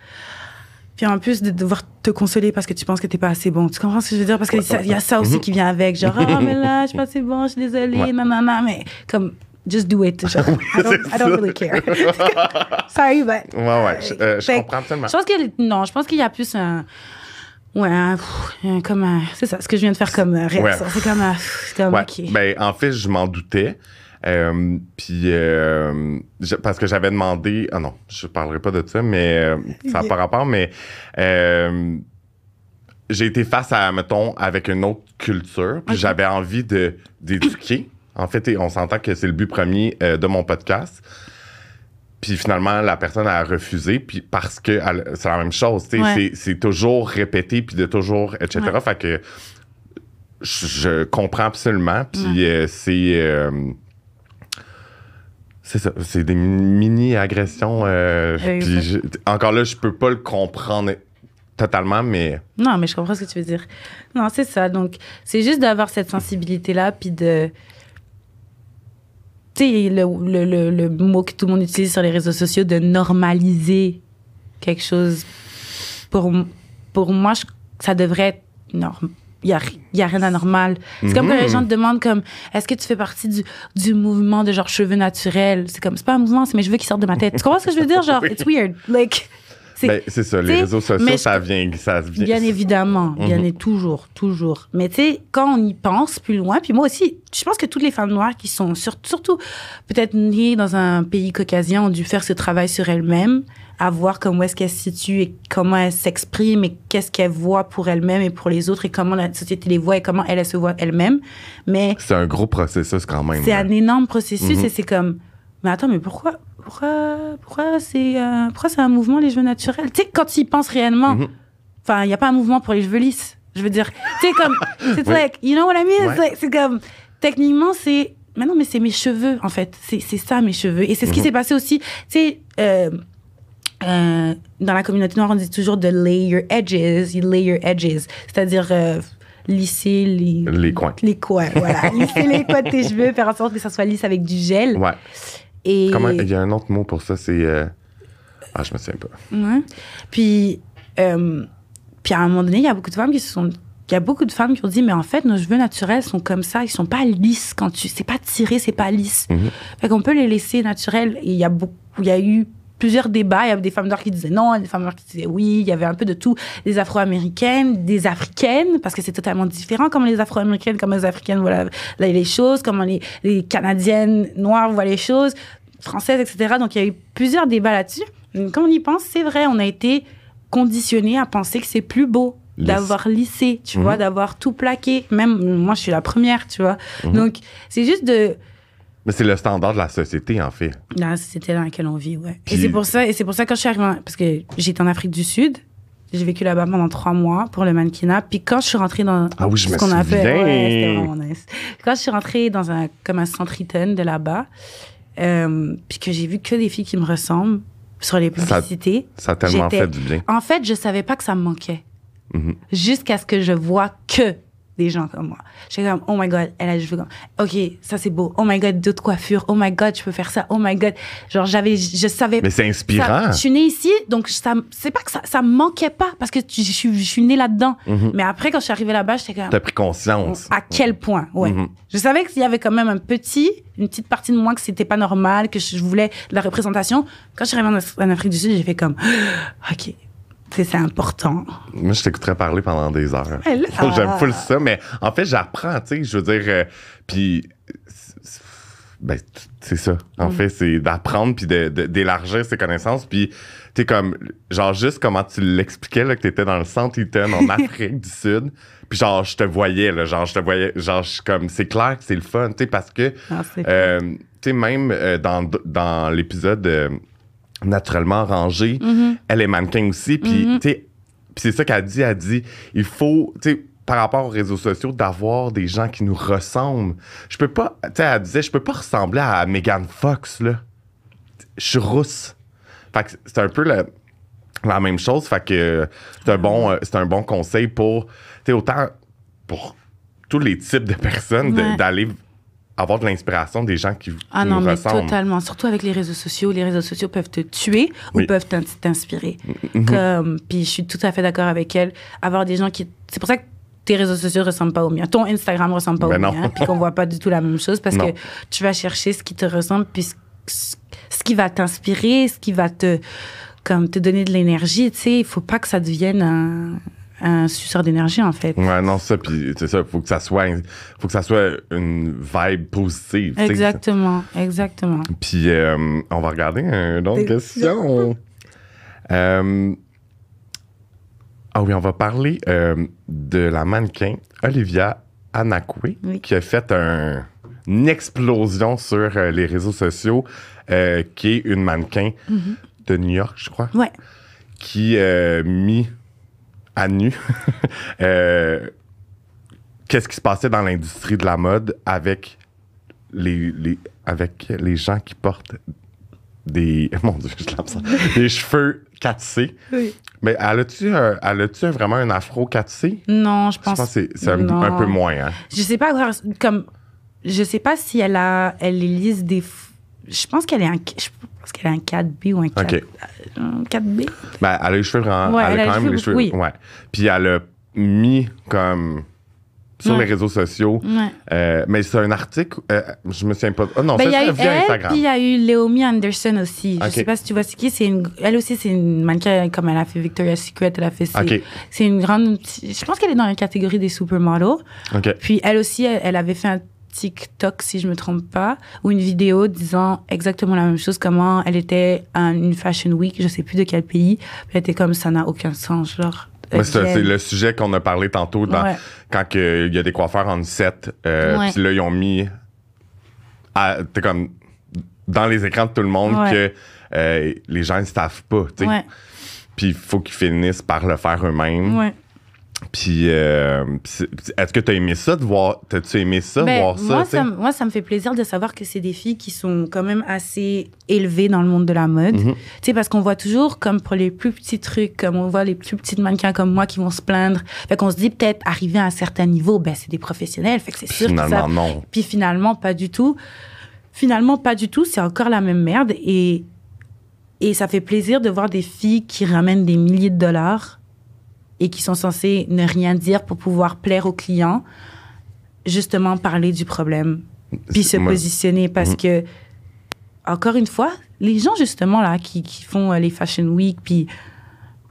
Puis en plus de devoir te consoler parce que tu penses que t'es pas assez bon. Tu comprends ce que je veux dire? Parce qu'il y a ça aussi qui vient avec. Genre, ah, mais là, je suis pas assez bon, je suis désolée, Ouais. nanana. Mais comme, just do it. Genre, I, don't, I don't really care. Sorry, but. Ouais, ouais. Je, euh, je comprends absolument. Je pense que non, je pense qu'il y a plus un ouais, pff, un- comme un- c'est ça ce que je viens de faire comme euh. Ouais. C'est comme un- c'est comme Ouais. OK. Ben, en fait, je m'en doutais. Euh, puis, euh, parce que j'avais demandé. Ah non, je parlerai pas de ça, mais euh, ça n'a pas rapport, mais euh, j'ai été face à, mettons, avec une autre culture, puis j'avais envie de d'éduquer. En fait, et on s'entend que c'est le but premier euh, de mon podcast. Puis finalement, la personne a refusé, puis parce que elle- c'est la même chose, tu sais, Ouais. c'est- c'est toujours répété, puis de toujours, etc. Ouais. Fait que je, je comprends absolument, puis euh, c'est... euh, c'est ça, c'est des mini-agressions. euh, puis je- encore là, je peux pas le comprendre totalement, mais Non, mais je comprends ce que tu veux dire. Non, c'est ça. Donc, c'est juste d'avoir cette sensibilité-là, puis de. Tu sais, le, le, le, le mot que tout le monde utilise sur les réseaux sociaux, de normaliser quelque chose. Pour, pour moi, je- ça devrait être norm- il y a, y a rien d'anormal. C'est comme quand les Mhm. gens te demandent comme est-ce que tu fais partie du, du mouvement de genre cheveux naturels? C'est comme c'est pas un mouvement, c'est mes cheveux qui sortent de ma tête. Tu comprends ce que je veux dire? Genre Oui. it's weird. Like Ben, c'est ça, les réseaux sociaux, ça vient, ça vient. Bien évidemment, bien Mhm. est toujours, toujours. Mais tu sais, quand on y pense plus loin, puis moi aussi, je pense que toutes les femmes noires qui sont sur- surtout peut-être nées dans un pays caucasien ont dû faire ce travail sur elles-mêmes, à voir comment est-ce qu'elles se situent et comment elles s'expriment et qu'est-ce qu'elles voient pour elles-mêmes et pour les autres et comment la société les voit et comment elles, elles se voient elles-mêmes. Mais C'est un gros processus quand même. c'est un énorme processus Mhm. et c'est comme, mais attends, mais pourquoi, pourquoi, pourquoi c'est, euh, pourquoi c'est un mouvement les cheveux naturels? Tu sais, quand tu y penses réellement, Mhm. enfin, il n'y a pas un mouvement pour les cheveux lisses. Je veux dire, tu sais, comme, c'est Oui. like, you know what I mean? Ouais. It's like- C'est comme, techniquement, c'est, mais non, mais c'est mes cheveux, en fait. C'est c'est ça, mes cheveux. Et c'est ce qui Mhm. s'est passé aussi, tu sais, euh, euh, dans la communauté noire, on dit toujours de lay your edges, you lay your edges. C'est-à-dire, euh, lisser les, Les coins. les coins, voilà. lisser les coins de tes cheveux, faire en sorte que ça soit lisse avec du gel. Ouais. Et, Comment, il y a un autre mot pour ça, c'est. euh, Ah, je me souviens pas. Ouais. Puis, euh, puis à un moment donné, il y a beaucoup de femmes qui se sont. Il y a beaucoup de femmes qui ont dit, mais en fait, nos cheveux naturels sont comme ça, ils sont pas lisses quand tu. C'est pas tiré, c'est pas lisse. Fait qu'on peut les laisser naturels. Et il y a beaucoup. Il y a eu plusieurs débats. Il y avait des femmes noires qui disaient non, des femmes noires qui disaient oui. Il y avait un peu de tout. Des afro-américaines, des africaines, parce que c'est totalement différent comment les afro-américaines, comment les africaines voient les choses, comment les, les canadiennes noires voient les choses, françaises, etc. Donc il y a eu plusieurs débats là-dessus. Quand on y pense, c'est vrai, on a été conditionné à penser que c'est plus beau d'avoir lissé, tu Mhm. vois, d'avoir tout plaqué. Même moi, je suis la première, tu vois. Mhm. Donc, c'est juste de Mais c'est le standard de la société, en fait. dans la société dans laquelle on vit, ouais. Puis- Et c'est pour ça, et c'est pour ça quand je suis arrivée, en- parce que j'étais en Afrique du Sud, j'ai vécu là-bas pendant trois mois pour le mannequinat. Puis quand je suis rentrée dans Ah oui, je ce qu'on a fait, souviens. ouais, c'était vraiment nice. Quand je suis rentrée dans un comme un centre de là-bas, euh, puis que j'ai vu que des filles qui me ressemblent sur les publicités. Ça a tellement fait du bien. En fait, je savais pas que ça me manquait Mhm. jusqu'à ce que je vois que des gens comme moi. J'étais comme, oh my god, elle a les cheveux comme, ok, ça c'est beau. Oh my god, d'autres coiffures. Oh my god, je peux faire ça. Oh my god. Genre, j'avais, je savais. Mais c'est ça- inspirant. je suis née ici, donc ça, c'est pas que ça, ça me manquait pas parce que je suis, je suis née là-dedans. Mhm. Mais après, quand je suis arrivée là-bas, j'étais comme, T'as pris conscience. à quel point, ouais. Mhm. Je savais qu'il y avait quand même un petit, une petite partie de moi que c'était pas normal, que je voulais de la représentation. Quand je suis arrivée en Afrique du Sud, j'ai fait comme, ok, c'est important. Moi, je t'écouterais parler pendant des heures. J'aime full ça, mais en fait, j'apprends, tu sais, je veux dire, euh, puis, ben, c'est ça. En Mm. fait, c'est d'apprendre puis de- de- d'élargir ses connaissances, puis, tu sais, comme, genre, juste comment tu l'expliquais, là, que t'étais dans le centre Eaton, en Afrique du Sud, puis genre, je te voyais, là, genre, je te voyais, genre, je suis comme, c'est clair que c'est le fun, tu sais, parce que, Ah, euh, tu sais, même euh, dans, dans l'épisode euh, Naturellement rangé, Mhm. elle est mannequin aussi. Puis, tu sais, puis c'est ça qu'elle dit. Elle dit, il faut, tu sais, par rapport aux réseaux sociaux, d'avoir des gens qui nous ressemblent. Je peux pas, tu sais, elle disait, je peux pas ressembler à Megan Fox, là. Je suis rousse. Fait que c'est un peu la même chose. Fait que c'est un bon, euh, c'est un bon conseil pour, tu sais, autant pour tous les types de personnes Ouais. d'aller avoir de l'inspiration des gens qui, qui Ah nous non, mais ressemblent. totalement. Surtout avec les réseaux sociaux. Les réseaux sociaux peuvent te tuer Oui. ou peuvent t'in- t'inspirer. Mhm. Comme, puis je suis tout à fait d'accord avec elle. Avoir des gens qui. C'est pour ça que tes réseaux sociaux ne ressemblent pas aux miens. Ton Instagram ne ressemble pas Ben aux non. miens. Puis qu'on voit pas du tout la même chose parce Non. que tu vas chercher ce qui te ressemble puis ce, ce qui va t'inspirer, ce qui va te. Comme te donner de l'énergie. Tu sais, il faut pas que ça devienne un, un suceur d'énergie, en fait. Ouais, non, ça, puis c'est ça, faut que ça soit, faut que ça soit une vibe positive. Exactement, exactement. Puis euh, on va regarder une autre question. Euh, ah oui, on va parler euh, de la mannequin Olivia Anakwe, Oui. qui a fait un- une explosion sur euh, les réseaux sociaux, euh, qui est une mannequin de New York, je crois, Ouais. qui euh, mis à nu euh, qu'est-ce qui se passait dans l'industrie de la mode avec les, les- avec les gens qui portent des mon dieu je des cheveux 4C Oui. mais elle a-tu un- elle a-tu vraiment un afro 4C Non, je je pense. pense que c'est- un, peu moins hein. Je sais pas comme je sais pas si elle a elle lise des je pense qu'elle est un je pense qu'elle a un 4B ou un 4 Ok. un 4B. Ben, elle a les cheveux vraiment Ouais, elle, elle a a quand même les cheveux oui. ouais puis elle a mis comme sur Ouais. les réseaux sociaux. Ouais. Euh, mais c'est un article, euh, je me souviens pas. Oh non, Ben, c'est via elle, Instagram. puis il y a eu Léomi Anderson aussi. Je Ok. sais pas si tu vois c'est qui. C'est une, elle aussi, c'est une mannequin, comme elle a fait Victoria's Secret, elle a fait. C'est, Ok. c'est une grande. Je pense qu'elle est dans la catégorie des supermodels. OK. Puis elle aussi, elle, elle avait fait un TikTok, si je me trompe pas, ou une vidéo disant exactement la même chose, comment elle était à une Fashion Week, je sais plus de quel pays. Puis elle était comme ça n'a aucun sens, genre. C'est, le sujet qu'on a parlé tantôt dans, Ouais. quand il y a des coiffeurs en 7 euh, Ouais. puis là ils ont mis à- t'es comme dans les écrans de tout le monde Ouais. que euh, les gens ne savent pas tu sais. Ouais, puis il faut qu'ils finissent par le faire eux-mêmes ouais. Puis euh, est-ce que t'as aimé ça de voir t'as-tu aimé ça Ben, voir ça moi, tu ça, me- moi, ça me fait plaisir de savoir que c'est des filles qui sont quand même assez élevées dans le monde de la mode. Mhm. Tu sais, parce qu'on voit toujours, comme pour les plus petits trucs, comme on voit les plus petites mannequins comme moi qui vont se plaindre. Fait qu'on se dit peut-être, arriver à un certain niveau, ben, c'est des professionnels. Fait que c'est sûr finalement savent. non Puis finalement, pas du tout. Finalement, pas du tout. C'est encore la même merde. Et, et ça fait plaisir de voir des filles qui ramènent des milliers de dollars et qui sont censées ne rien dire pour pouvoir plaire aux clients, justement parler du problème, puis se Moi- positionner. Parce Mhm. que, encore une fois, les gens, justement, là, qui, qui font euh, les Fashion Week, puis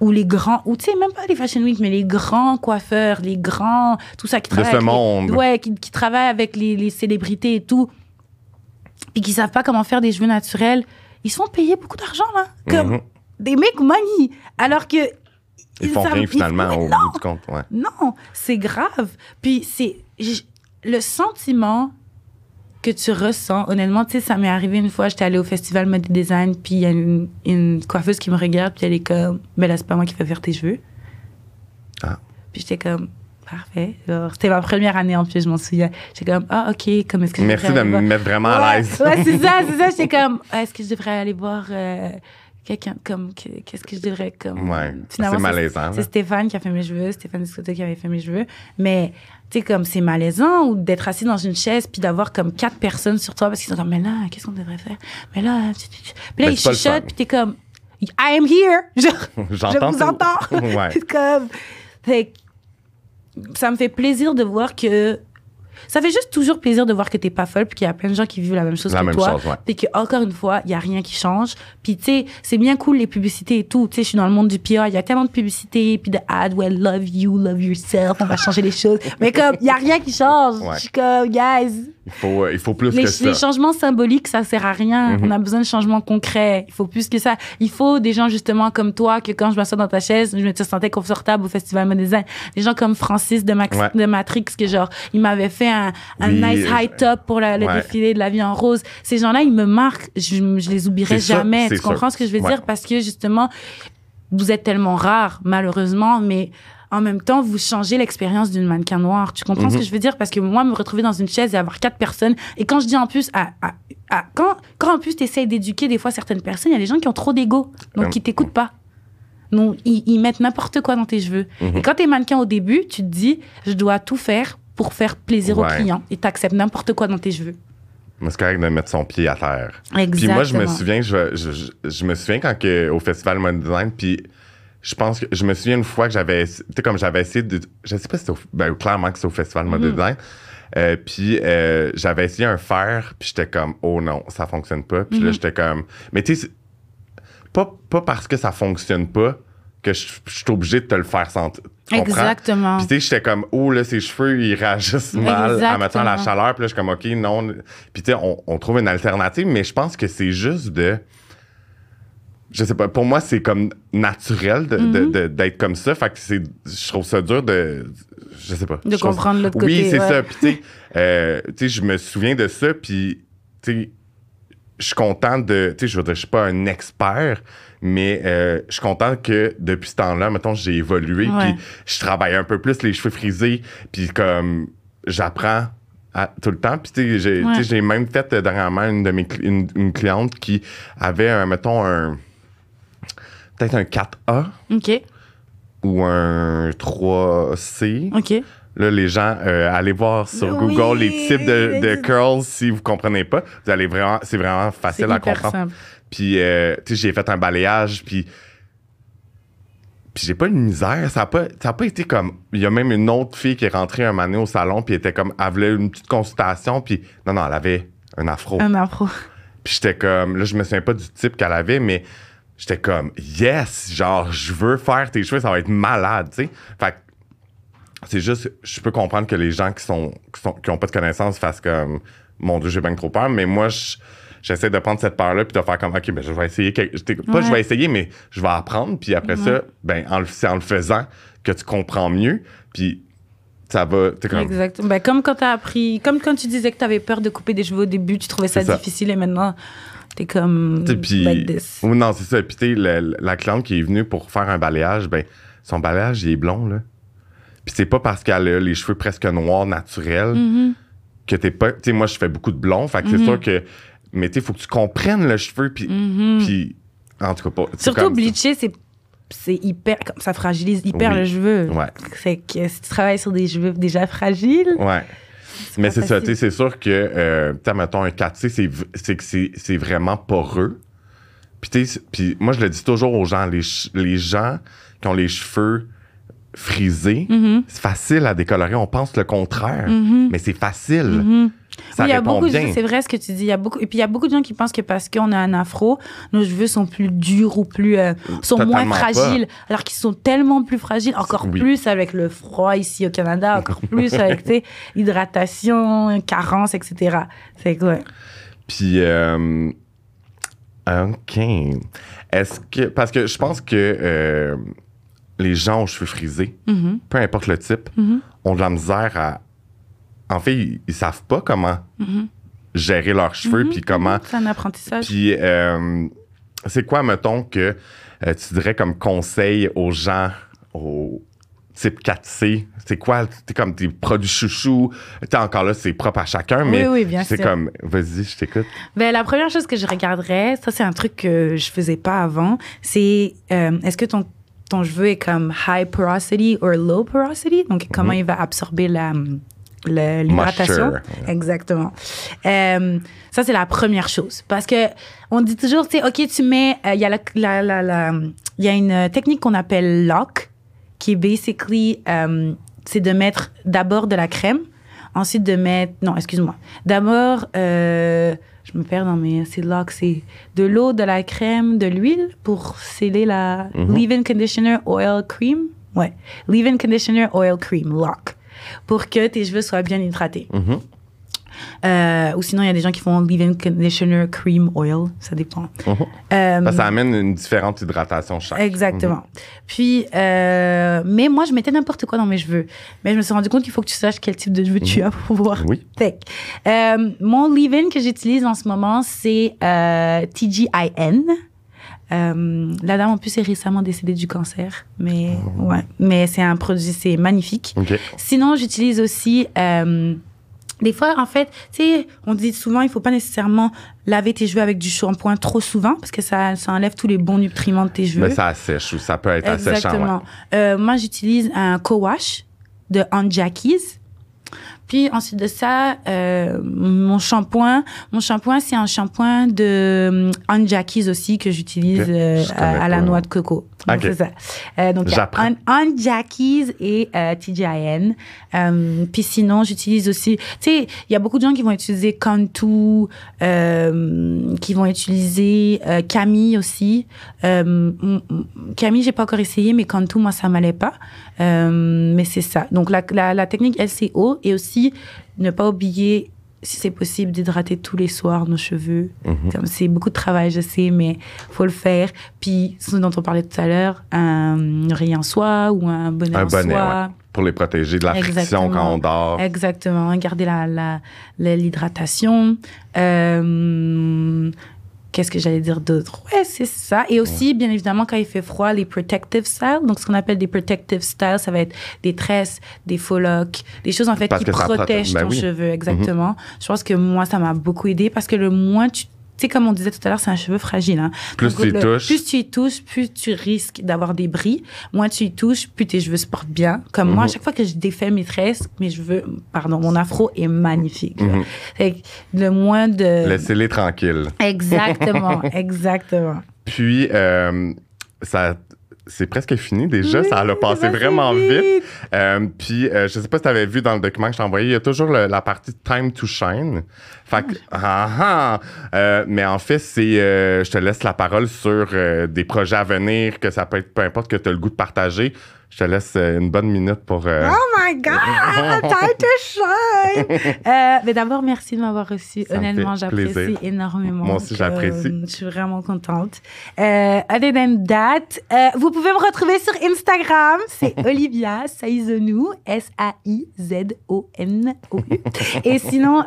ou les grands, ou tu sais, même pas les Fashion Week, mais les grands coiffeurs, les grands, tout ça, qui De travaillent ce avec les- monde. ouais, qui, qui travaillent avec les, les célébrités et tout, puis qui savent pas comment faire des cheveux naturels, ils se font payer beaucoup d'argent, là. Comme Mhm. des make money. Alors que. Ils font rien finalement mais au non, bout du compte ouais. non, c'est grave. Puis c'est le sentiment que tu ressens. Honnêtement, tu sais, ça m'est arrivé une fois. J'étais allée au festival mode design, puis il y a une, une coiffeuse qui me regarde, puis elle est comme, ben là c'est pas moi qui vais faire tes cheveux. Ah. Puis j'étais comme, parfait. C'était ma première année en plus, je m'en souviens. J'étais comme, ah ok, comme est-ce que je merci de me mettre vraiment à l'aise Ouais, c'est ça, c'est ça. J'étais comme, ah, est-ce que je devrais aller voir euh, quelqu'un comme, que- qu'est-ce que je devrais comme. ouais Finalement, c'est malaisant c'est Stéphane qui a fait mes cheveux, Stéphane Discothèque qui avait fait mes cheveux. Mais, tu sais, comme c'est malaisant ou d'être assis dans une chaise puis d'avoir comme quatre personnes sur toi parce qu'ils sont comme, mais là, qu'est-ce qu'on devrait faire? Mais là, tu- tu- tu- puis là, ils chuchotent puis t'es comme, I am here! Je J'entends vous entends! ouais comme, fait ça me fait plaisir de voir que, ça fait juste toujours plaisir de voir que t'es pas folle puis qu'il y a plein de gens qui vivent la même chose la que même toi. chose ouais Puis que encore une fois, il y a rien qui change. Puis tu sais, c'est bien cool les publicités et tout. Tu sais, je suis dans le monde du PR, il y a tellement de publicités puis de ads, well, love you, love yourself, on va changer les choses. Mais comme il y a rien qui change. Ouais. Je suis comme guys, il faut euh, il faut plus les, que ça les changements symboliques, ça sert à rien. Mhm. On a besoin de changements concrets. Il faut plus que ça. Il faut des gens justement comme toi que quand je m'assois dans ta chaise, je me sentais confortable au festival Mode Design. Des gens comme Francis de, Max- Ouais. de Matrix que genre il m'avait fait un, un Oui, nice high top pour la- le ouais. défilé de la vie en rose. Ces gens-là, ils me marquent. Je, je les oublierai C'est jamais. Tu comprends ce que je veux Ouais. dire? Parce que justement vous êtes tellement rares malheureusement, mais en même temps, vous changez l'expérience d'une mannequin noire. Tu comprends ce Mhm. que je veux dire? Parce que moi, me retrouver dans une chaise et avoir quatre personnes, et quand je dis en plus, à, à- à- quand, quand en plus tu essayes d'éduquer des fois certaines personnes, il y a des gens qui ont trop d'ego, donc qui t'écoutent pas. Donc, ils, ils mettent n'importe quoi dans tes cheveux. Mhm. Et quand tu es mannequin au début, tu te dis, je dois tout faire pour faire plaisir aux clients. Et tu acceptes n'importe quoi dans tes cheveux. C'est correct de mettre son pied à terre Exactement. Puis moi, je me souviens, je, je, je- je me souviens quand que, au Festival Mode Design, puis je pense que je me souviens une fois que j'avais, tu sais, comme j'avais essayé de, je sais pas si c'était au, ben, clairement que c'est au Festival Mode Mhm. Design, euh, puis euh, j'avais essayé un fer, puis j'étais comme, oh non, ça fonctionne pas. Puis là, Mhm. j'étais comme, mais tu sais, c'est- pas, pas parce que ça fonctionne pas que je, je suis obligé de te le faire sentir. Exactement. Puis tu sais, j'étais comme, oh là, ses cheveux, ils réagissent mal en mettant la Exactement. chaleur. Puis là, je suis comme, OK, non. Puis tu sais, on, on trouve une alternative, mais je pense que c'est juste de. Je sais pas, pour moi, c'est comme naturel de- Mhm. de- d'être comme ça. Fait que c'est. Je trouve ça dur de. Je sais pas. De comprendre l'autre Oui, côté, c'est ouais. ça. Puis tu sais, euh, tu sais, je me souviens de ça. Puis tu sais, je suis content de. Tu sais, je veux dire, je suis pas un expert, mais euh, je suis content que depuis ce temps-là, mettons, j'ai évolué. Puis je travaille un peu plus les cheveux frisés. Puis comme j'apprends à- tout le temps. Puis tu sais, j'ai Ouais. tu sais, j'ai même fait euh, dernièrement une de mes une, une cliente qui avait, un, mettons, un. Peut-être un 4A OK. ou un 3C. OK. Là, les gens, euh, allez voir sur Oui, Google les types de, curls si vous comprenez pas. Vous allez vraiment, c'est vraiment facile à comprendre. simple. Puis, euh, tu sais, j'ai fait un balayage, puis Puis j'ai pas une misère. Ça a pas, ça a pas été comme. Il y a même une autre fille qui est rentrée un moment donné au salon, puis était comme. Elle voulait une petite consultation, puis non, non, elle avait un afro. Un afro. Puis j'étais comme. Là, je me souviens pas du type qu'elle avait, mais j'étais comme, yes, genre, je veux faire tes cheveux, ça va être malade, tu sais. Fait c'est juste, je peux comprendre que les gens qui sont, qui sont, qui ont pas de connaissances fassent comme, mon Dieu, j'ai bien trop peur, mais moi, je- j'essaie de prendre cette peur-là puis de faire comme, OK, ben, je vais essayer, quelque- pas je Ouais. vais essayer, mais je vais apprendre, puis après ça, ben, c'est en le faisant que tu comprends mieux, puis ça va, comme, Exactement. Ben, comme quand t'as appris, comme quand tu disais que t'avais peur de couper des cheveux au début, tu trouvais ça. difficile et maintenant t'es comme puis- like this. Non, c'est ça. Puis, tu sais, le- la cliente qui est venue pour faire un balayage, ben, son balayage, il est blond, là. Puis, c'est pas parce qu'elle a les cheveux presque noirs naturels Mhm. que t'es pas. Tu sais, moi, je fais beaucoup de blond. Fait que c'est sûr que. Mais, tu sais, faut que tu comprennes le cheveu. Puis, puis en tout cas, pas. Surtout bleacher, c'est c'est hyper ça fragilise hyper Oui. le cheveu. Ouais. C'est que si tu travailles sur des cheveux déjà fragiles, Ouais. Mais c'est ça, tu sais, c'est sûr que, euh, tu mettons, un 4C, c'est v- c'est que c'est c'est vraiment poreux. Puis, puis moi, je le dis toujours aux gens, les, les gens qui ont les cheveux frisés, Mhm. c'est facile à décolorer. On pense le contraire, Mhm. mais c'est facile. Mhm. Ça Oui, il y a beaucoup de c'est vrai ce que tu dis. Il y a beaucoup, et puis il y a beaucoup de gens qui pensent que parce qu'on a un afro, nos cheveux sont plus durs ou plus, euh, sont moins fragiles, alors qu'ils sont tellement plus fragiles, encore Oui. plus avec le froid ici au Canada, encore plus avec, hydratation, carence, etc. C'est quoi? Puis, euh, OK. Est-ce que. Parce que je pense que euh, les gens aux cheveux frisés, Mhm. peu importe le type, Mhm. ont de la misère à. En fait, ils, ils savent pas comment Mhm. gérer leurs cheveux, puis comment. C'est un apprentissage. Puis, euh, c'est quoi, mettons, que euh, tu dirais comme conseil aux gens, au type 4C? C'est quoi, t'es comme tes produits chouchous? T'es encore là, c'est propre à chacun, mais oui, c'est comme, vas-y, je t'écoute. Ben, la première chose que je regarderais, ça c'est un truc que je faisais pas avant, c'est euh, est-ce que ton, ton cheveu est comme high porosity ou low porosity? Donc, comment il va absorber la l'hydratation. Exactement. Euh, ça, c'est la première chose. Parce que on dit toujours, tu sais, OK, tu mets, euh, il y a la, la, la, la- il y a une technique qu'on appelle lock, qui est basically, euh, c'est de mettre d'abord de la crème, ensuite de mettre, non, excuse-moi, d'abord, euh, je me perds dans mes, c'est lock, c'est de l'eau, de la crème, de l'huile pour sceller la Mhm. leave-in conditioner oil cream. Ouais, leave-in conditioner oil cream, lock, pour que tes cheveux soient bien hydratés. Mhm. Euh, ou sinon, il y a des gens qui font leave-in conditioner cream oil, ça dépend. Mhm. Euh, Parce que ça amène une différente hydratation chaque. Exactement. Puis, euh, mais moi, je mettais n'importe quoi dans mes cheveux. Mais je me suis rendu compte qu'il faut que tu saches quel type de cheveux tu as pour pouvoir. Oui. Mon leave-in que j'utilise en ce moment, c'est TGIN. Euh, la dame, en plus, est récemment décédée du cancer. Mais, ouais. Mais c'est un produit, c'est magnifique. Sinon, j'utilise aussi. euh, des fois, en fait, tu sais, on dit souvent, il faut pas nécessairement laver tes cheveux avec du shampoing trop souvent parce que ça, ça enlève tous les bons nutriments de tes cheveux. Mais ça assèche ou ça peut être asséchant. Exactement. ouais. Euh, moi, j'utilise un co-wash de Aunt Jackie's. Puis ensuite de ça, euh, mon shampoing, mon shampoing c'est un shampoing de euh, Aunt Jackie's aussi que j'utilise Ok. euh, à, à la noix de coco. Donc, Ok. c'est ça. Euh, donc J'apprends. Aunt Jackie's et euh, TGIN. Euh, puis sinon, j'utilise aussi, tu sais, il y a beaucoup de gens qui vont utiliser Cantu, euh, qui vont utiliser Camille aussi. Camille, j'ai pas encore essayé, mais Cantu, moi, ça m'allait pas. Mais c'est ça. Donc, la, la, la technique LCO et aussi ne pas oublier, si c'est possible, d'hydrater tous les soirs nos cheveux. Mhm. Comme c'est beaucoup de travail, je sais, mais faut le faire. Puis, ce dont on parlait tout à l'heure, un oreiller en soie ou un bonnet Un en bonnet, soie. ouais. Pour les protéger de la friction Exactement. quand on dort. Exactement, garder la, la, la- l'hydratation. Euh, Qu'est-ce que j'allais dire d'autre? Ouais, c'est ça. Et aussi, bien évidemment, quand il fait froid, les protective styles. Donc, ce qu'on appelle des protective styles, ça va être des tresses, des faux locks, des choses en fait Parce qui ça protègent protège. Ben ton oui. cheveu. Exactement. Je pense que moi, ça m'a beaucoup aidé parce que le moins tu. Sais, comme on disait tout à l'heure, c'est un cheveu fragile. Hein. Plus Donc, tu le- touches. Plus tu y touches, plus tu risques d'avoir des bris. Moins tu y touches, plus tes cheveux se portent bien. Comme moi, à Mhm. chaque fois que je défais mes tresses, mes cheveux, pardon, mon afro est magnifique. Mhm. Fait que le moins de... Laissez-les tranquilles. Exactement, exactement. Puis, euh, ça, c'est presque fini déjà. Oui, ça a c'est passé vraiment vite. vite. Euh, puis, euh, je sais pas si tu avais vu dans le document que je t'ai envoyé, il y a toujours le- la partie Time to Shine. Fait que, ah, ah, euh, mais en fait, c'est, je te laisse la parole sur des projets à venir, que ça peut être peu importe que tu as le goût de partager. Je te laisse euh, une bonne minute pour. euh, Oh my God! Time to shine! Euh, mais d'abord, merci de m'avoir reçu. Ça me Honnêtement, j'apprécie énormément. Moi aussi, j'apprécie. euh, je suis vraiment contente. Euh, other than that, vous pouvez me retrouver sur Instagram. C'est Olivia Saizonou, S-A-I-Z-O-N-O-U. Et sinon,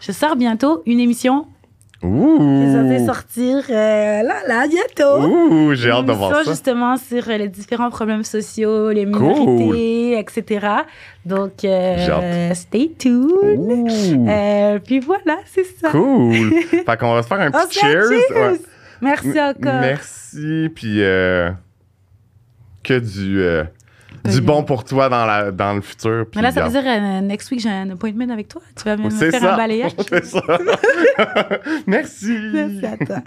je sors bientôt une émission qui est Ouh! sortir euh, là, là, bientôt. Ouh, j'ai hâte de voir ça. justement sur les différents problèmes sociaux, les Cool. minorités, etc. Donc, euh, stay tuned. Euh, puis voilà, c'est ça. Cool! fait qu'on va se faire un petit cheers. cheers. Ouais. Merci encore. Merci, puis euh, que du, du bon pour toi dans, la, dans le futur. Mais là, ça veut dire, euh, next week, j'ai un appointment avec toi. Tu vas me faire ça. un balayage. C'est ça. Merci. Merci à toi.